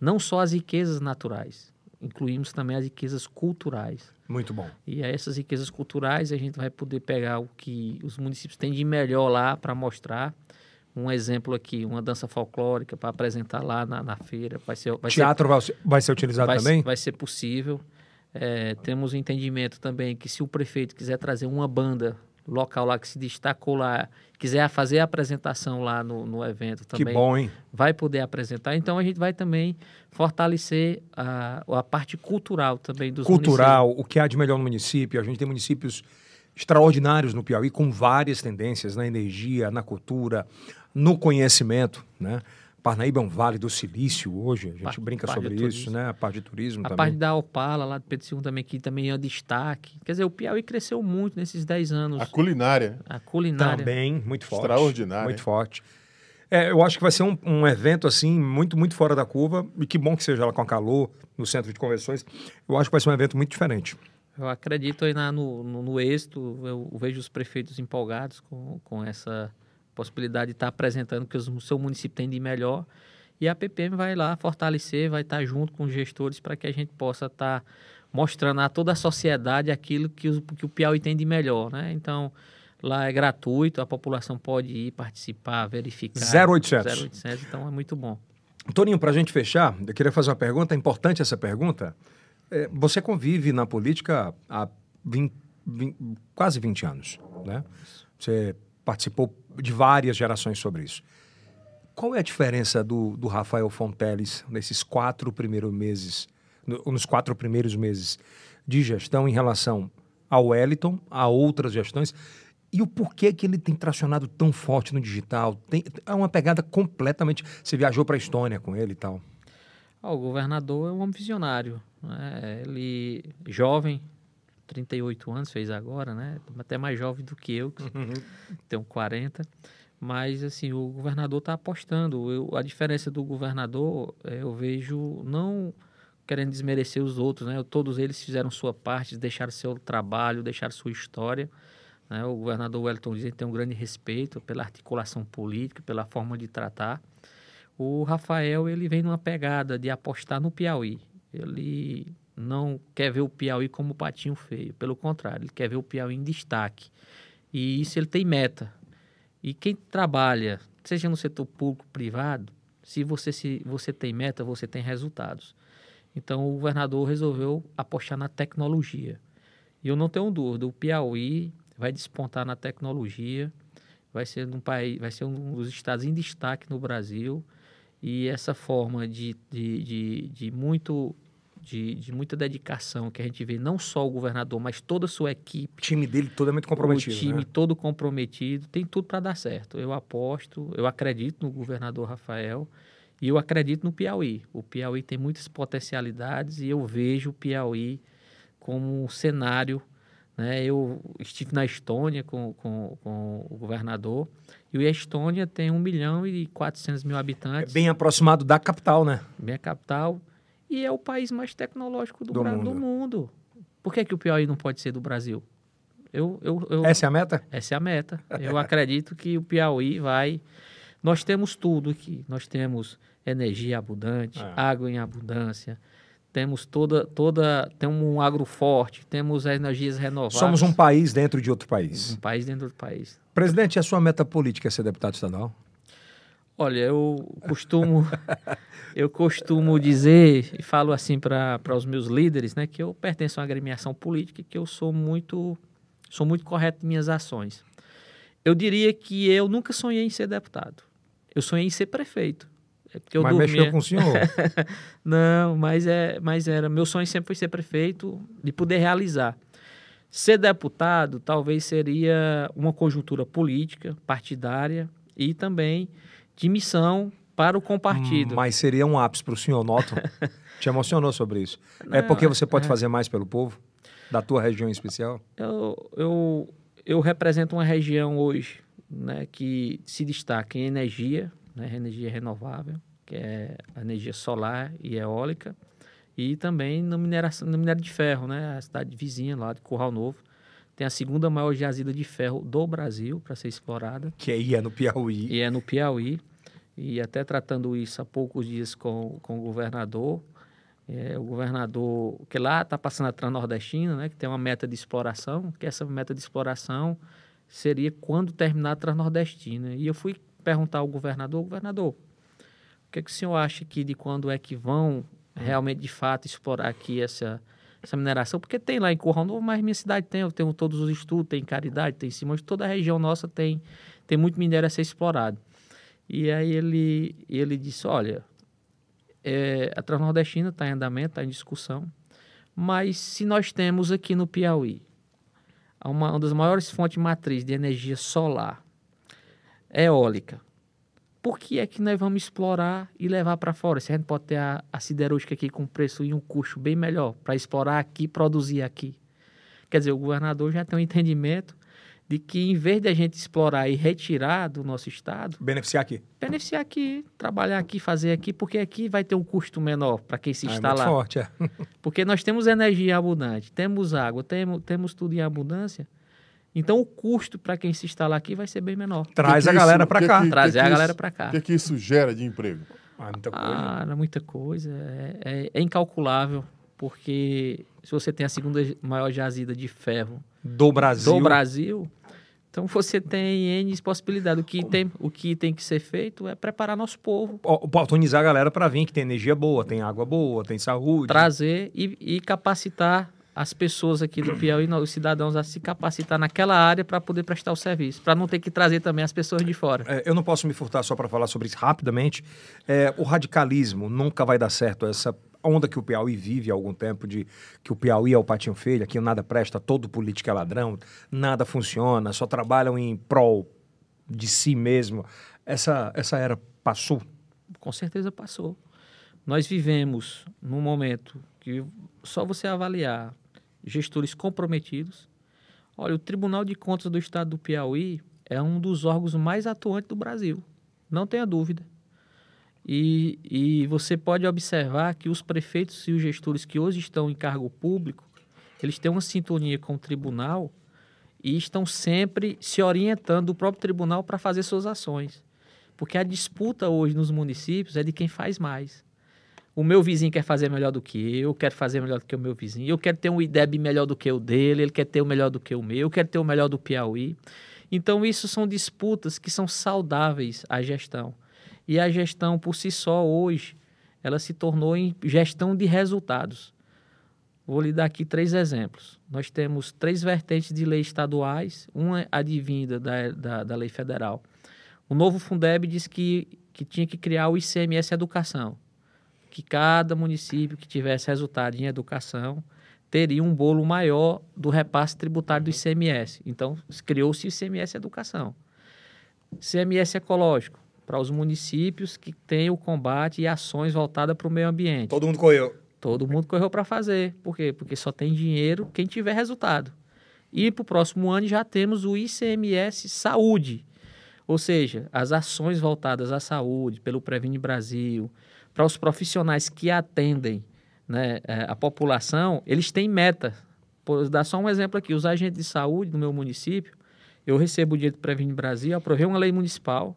não só as riquezas naturais, incluímos também as riquezas culturais. Muito bom. E essas riquezas culturais a gente vai poder pegar o que os municípios têm de melhor lá para mostrar. Um exemplo aqui, uma dança folclórica para apresentar lá na, na feira. Vai ser, vai Teatro vai ser, vai ser utilizado vai, também? vai ser possível. É, temos o entendimento também que se o prefeito quiser trazer uma banda local lá que se destacou lá, quiser fazer a apresentação lá no, no evento Que também, bom, hein? vai poder apresentar. Então a gente vai também fortalecer a, a parte cultural também dos Cultural, o que há de melhor no município. A gente tem municípios extraordinários no Piauí, com várias tendências na energia, na cultura, no conhecimento, né? Parnaíba é um vale do silício hoje, a gente Parte- brinca parte sobre isso, né? A parte de turismo A também. parte da Opala, lá do Pedro II também, que também é destaque. Quer dizer, o Piauí cresceu muito nesses 10 anos. A culinária. A culinária. Também, muito forte. Extraordinário, Muito forte. É, eu acho que vai ser um, um evento, assim, muito, muito fora da curva. E que bom que seja lá com a Calor, no centro de convenções. Eu acho que vai ser um evento muito diferente. Eu acredito aí na- no, no, no êxito, eu vejo os prefeitos empolgados com, com essa possibilidade de estar apresentando o que o seu município tem de melhor. E a PPM vai lá fortalecer, vai estar junto com os gestores para que a gente possa estar mostrando a toda a sociedade aquilo que, os- que o Piauí tem de melhor. Né? Então, lá é gratuito, a população pode ir participar, verificar. 0800. 0800, então é muito bom. Toninho, para a gente fechar, eu queria fazer uma pergunta, é importante essa pergunta. É, você convive na política há 20 20 quase 20 anos, né? Você participou de várias gerações sobre isso. Qual é a diferença do, do Rafael Fonteles nesses quatro primeiros meses, no- nos quatro primeiros meses de gestão em relação ao Wellington, a outras gestões? E o porquê que ele tem tracionado tão forte no digital? Tem, é uma pegada completamente. Você viajou para a Estônia com ele e tal. Ah, o governador é um homem visionário. né? Ele, jovem, 38 anos, fez agora, né? Até mais jovem do que eu, que tenho 40. Mas, assim, o governador está apostando. Eu- a diferença do governador, eh, eu vejo, não querendo desmerecer os outros, né? Todos eles fizeram sua parte, deixaram seu trabalho, deixaram sua história. né? O governador Wellington Dias tem um grande respeito pela articulação política, pela forma de tratar. O Rafael, ele vem numa pegada de apostar no Piauí. Ele não quer ver o Piauí como patinho feio. Pelo contrário, ele quer ver o Piauí em destaque. E isso ele tem meta. E quem trabalha, seja no setor público, privado, se você, se você tem meta, você tem resultados. Então o governador resolveu apostar na tecnologia. E eu não tenho dúvida, o Piauí vai despontar na tecnologia, vai ser um país, vai ser um dos estados em destaque no Brasil. E essa forma de, de, de, de muito de, de, muita dedicação que a gente vê, não só o governador, mas toda a sua equipe. O time dele todo é muito comprometido. O time né? todo comprometido, tem tudo para dar certo. Eu aposto, eu acredito no governador Rafael e eu acredito no Piauí. O Piauí tem muitas potencialidades e eu vejo o Piauí como um cenário. Né? Eu estive na Estônia com, com, com o governador e a Estônia tem 1 milhão e 400 mil habitantes. É bem aproximado da capital, né? Bem a capital e é o país mais tecnológico do, Do mundo. do mundo. Por que, que o Piauí não pode ser do Brasil? Eu, eu, eu, Essa é a meta? essa é a meta. Eu acredito que o Piauí vai. Nós temos tudo aqui. Nós temos energia abundante, É. água em abundância. Temos toda, toda, temos um agro forte, temos energias renováveis. Somos um país dentro de outro país. um país dentro do país. Presidente, a sua meta política é ser deputado estadual? Olha, eu costumo, eu costumo dizer e falo assim para os meus líderes, né, que eu pertenço a uma agremiação política e que eu sou muito, sou muito correto em minhas ações. Eu diria que eu nunca sonhei em ser deputado. Eu sonhei em ser prefeito. É porque eu Mas dormia... mexeu com o senhor. Não, mas é, mas era. Meu sonho sempre foi ser prefeito e poder realizar. Ser deputado talvez seria uma conjuntura política, partidária e também de missão para o compartido. Mas seria um ápice para o senhor, noto. Te emocionou sobre isso. é Não, porque você pode é. fazer mais pelo povo? Da tua região em especial? Eu, eu, eu represento uma região hoje né, que se destaca em energia, né, energia renovável, que é a energia solar e eólica, e também no, mineração, no minério de ferro, né, a cidade vizinha lá de Curral Novo. Tem a segunda maior jazida de ferro do Brasil para ser explorada, Que aí é no Piauí. e é no Piauí. E até tratando isso há poucos dias com, com o governador, é, o governador, que lá está passando a Transnordestina, né, que tem uma meta de exploração, que essa meta de exploração seria quando terminar a Transnordestina. E eu fui perguntar ao governador, governador, o que, é que o senhor acha que de quando é que vão realmente, de fato, explorar aqui essa, essa mineração? Porque tem lá em Curral Novo, mas minha cidade tem, eu tenho todos os estudos, tem Caridade, tem Simões, toda a região nossa tem, tem muito minério a ser explorado. E aí ele, ele disse, olha, é, a Transnordestina está em andamento, está em discussão, mas se nós temos aqui no Piauí uma, uma das maiores fontes matriz de energia solar, eólica, por que é que nós vamos explorar e levar para fora? Se a gente pode ter a, a siderúrgica aqui com preço e um custo bem melhor para explorar aqui, produzir aqui. Quer dizer, o governador já tem um entendimento de que em vez de a gente explorar e retirar do nosso estado, Beneficiar aqui. beneficiar aqui, trabalhar aqui, fazer aqui, porque aqui vai ter um custo menor para quem se Ah, é está muito lá. forte, é. Porque nós temos energia abundante, temos água, temos, temos tudo em abundância. Então o custo para quem se instalar aqui vai ser bem menor. Traz Que a que galera isso- pra que cá. que- Trazer a galera para cá. O que, que isso gera de emprego? Ah, muita coisa. Ah, muita coisa. É, é- é incalculável, porque se você tem a segunda maior jazida de ferro Do Brasil. do Brasil, então você tem N possibilidades. O que, tem, o que tem que ser feito é preparar nosso povo, Oportunizar a galera para vir, que tem energia boa, tem água boa, tem saúde. trazer e, e capacitar as pessoas aqui do Piauí, os cidadãos, a se capacitar naquela área para poder prestar o serviço, para não ter que trazer também as pessoas de fora. É, eu não posso me furtar só para falar sobre isso rapidamente. É, o radicalismo nunca vai dar certo. Essa onda que o Piauí vive há algum tempo de que o Piauí é o patinho feio, aqui nada presta, todo político é ladrão, nada funciona, só trabalham em prol de si mesmo. Essa, essa era passou. Com certeza passou. Nós vivemos num momento que só você avaliar gestores comprometidos. Olha, o Tribunal de Contas do Estado do Piauí é um dos órgãos mais atuantes do Brasil, não tenha dúvida. E, e você pode observar que os prefeitos e os gestores que hoje estão em cargo público, eles têm uma sintonia com o tribunal e estão sempre se orientando do próprio tribunal para fazer suas ações. Porque a disputa hoje nos municípios é de quem faz mais. o meu vizinho quer fazer melhor do que eu, eu quero fazer melhor do que o meu vizinho, eu quero ter um IDEB melhor do que o dele, ele quer ter o melhor do que o meu, eu quero ter o melhor do Piauí. Então, isso são disputas que são saudáveis à gestão. E a gestão, por si só, hoje, ela se tornou em gestão de resultados. Vou lhe dar aqui três exemplos. Nós temos três vertentes de leis estaduais, uma advinda da, da, da lei federal. O novo Fundeb diz que, que tinha que criar o ICMS Educação que cada município que tivesse resultado em educação teria um bolo maior do repasse tributário do ICMS. Então, criou-se o ICMS Educação. ICMS Ecológico, para os municípios que têm o combate e ações voltadas para o meio ambiente. Todo mundo correu. Todo mundo correu para fazer. Por quê? Porque só tem dinheiro quem tiver resultado. E para o próximo ano já temos o ICMS Saúde. Ou seja, as ações voltadas à saúde pelo Previne Brasil, para os profissionais que atendem né, é, a população, eles têm meta. Vou dar só um exemplo aqui. Os agentes de saúde do meu município, eu recebo o dinheiro do Previne Brasil, aprovei uma lei municipal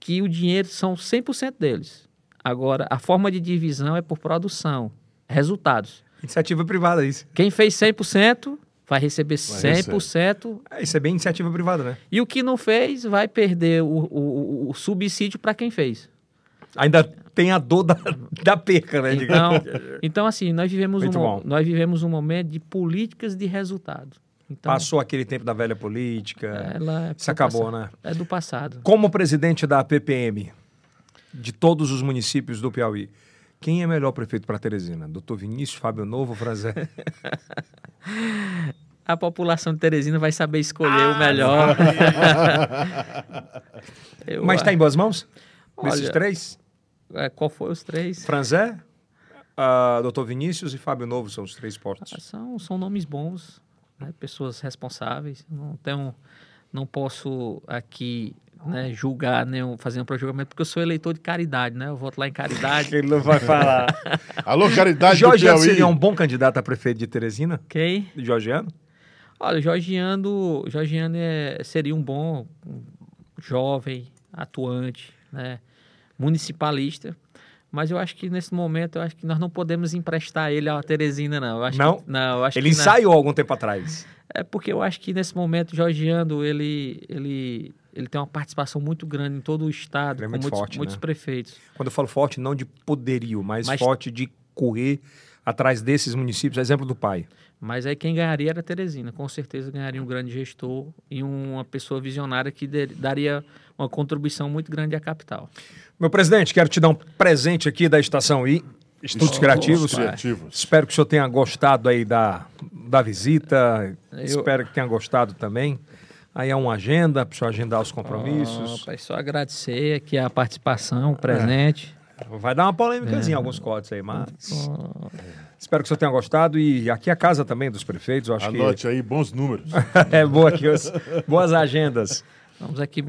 que o dinheiro são 100% deles. Agora, a forma de divisão é por produção, resultados. Iniciativa privada, isso. Quem fez 100% vai receber 100%. É, isso é bem iniciativa privada, né? E o que não fez vai perder o, o, o subsídio para quem fez. Ainda tem a dor da, da perca, né? Então, então assim, nós vivemos, um, nós vivemos um momento de políticas de resultado. Então, Passou aquele tempo da velha política. Ela, isso acabou, passado, né? É do passado. Como presidente da PPM, de todos os municípios do Piauí, quem é melhor prefeito para Teresina? Doutor Vinícius, Fábio Novo, Franzé? a população de Teresina vai saber escolher ah, o melhor. Mas está em boas mãos? Olha, Nesses três? É, qual foi os três? Franzé, uh, Doutor Vinícius e Fábio Novo são os três portos. Ah, são, são nomes bons, né? pessoas responsáveis. Não tenho, não posso aqui né, julgar, nem fazer um pré-julgamento, porque eu sou eleitor de caridade, né? Eu voto lá em caridade. Ele não vai falar. Alô, caridade Jorge seria um bom candidato a prefeito de Teresina? Quem? Jorgeano? Olha, Jorgiano, Jorgiano é, seria um bom um jovem, atuante, né? municipalista. Mas eu acho que nesse momento, eu acho que nós não podemos emprestar ele à Teresina, não. Não? Que, não, acho ele ensaiou algum tempo atrás. É porque eu acho que nesse momento, Jorgiano, ele, ele, ele tem uma participação muito grande em todo o estado, ele é com muito muitos, forte, muitos né? prefeitos. Quando eu falo forte, não de poderio, mas, mas forte de correr atrás desses municípios, exemplo do pai. Mas aí quem ganharia era Teresina, com certeza ganharia um grande gestor e uma pessoa visionária que daria uma contribuição muito grande à capital. Meu presidente, quero te dar um presente aqui da Estação I, Estudos Criativos. Criativos. Espero que o senhor tenha gostado aí da, da visita. Eu... Espero que tenha gostado também. Aí é uma agenda para o senhor agendar os compromissos. Oh, só agradecer aqui a participação, o presente. É. Vai dar uma polêmicazinha, é. alguns cortes aí, mas. Espero que o senhor tenha gostado. E aqui é a casa também dos prefeitos. acho Anote que... aí, bons números. é, boa aqui, os... boas agendas. Vamos aqui,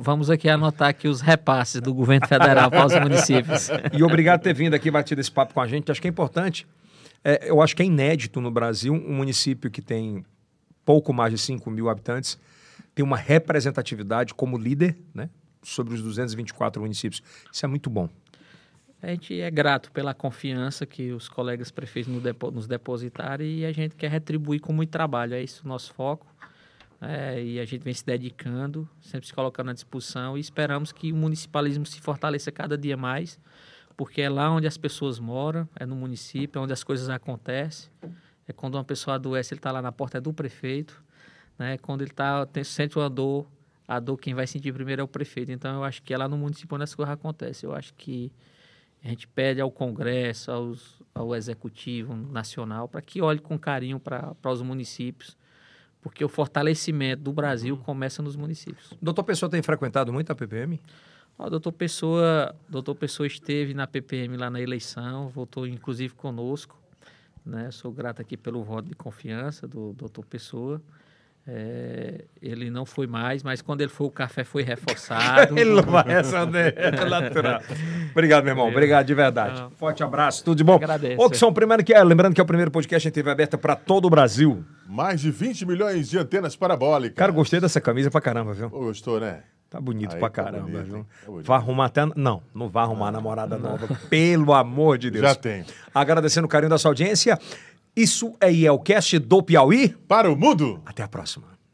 vamos aqui anotar aqui os repasses do governo federal para os municípios. E obrigado por ter vindo aqui batido esse papo com a gente. Acho que é importante. É, eu acho que é inédito no Brasil um município que tem pouco mais de 5 mil habitantes tem uma representatividade como líder né, sobre os 224 municípios. Isso é muito bom. A gente é grato pela confiança que os colegas prefeitos nos depositaram e a gente quer retribuir com muito trabalho. É isso o nosso foco. É, e a gente vem se dedicando, sempre se colocando à disposição e esperamos que o municipalismo se fortaleça cada dia mais, porque é lá onde as pessoas moram, é no município, é onde as coisas acontecem. É quando uma pessoa adoece, ele está lá na porta do prefeito. Né? Quando ele tá, tem, sente uma dor, a dor quem vai sentir primeiro é o prefeito. Então, eu acho que é lá no município onde as coisas acontecem. Eu acho que a gente pede ao Congresso, aos, ao Executivo Nacional, para que olhe com carinho para os municípios porque o fortalecimento do Brasil começa nos municípios. Doutor Pessoa tem frequentado muito a PPM? O doutor Pessoa, doutor Pessoa esteve na PPM lá na eleição, voltou inclusive conosco. Né? Sou grato aqui pelo voto de confiança do doutor Pessoa. É, ele não foi mais, mas quando ele foi, o café foi reforçado. ele não vai responder, é natural. Obrigado, meu irmão. Obrigado de verdade. Não. Forte abraço, tudo de bom. Agradeço. Ô, que são, primeiro que é, lembrando que é o primeiro podcast em TV aberta para todo o Brasil. Mais de 20 milhões de antenas parabólicas. Cara, gostei dessa camisa pra caramba, viu? Gostou, né? Tá bonito Aí, pra tá caramba, bonito, viu? Tá vai arrumar até. Não, não vai arrumar ah, namorada não. nova. Pelo amor de Deus. Já tem. Agradecendo o carinho da sua audiência. Isso é IELCast do Piauí. Para o mudo. Até a próxima.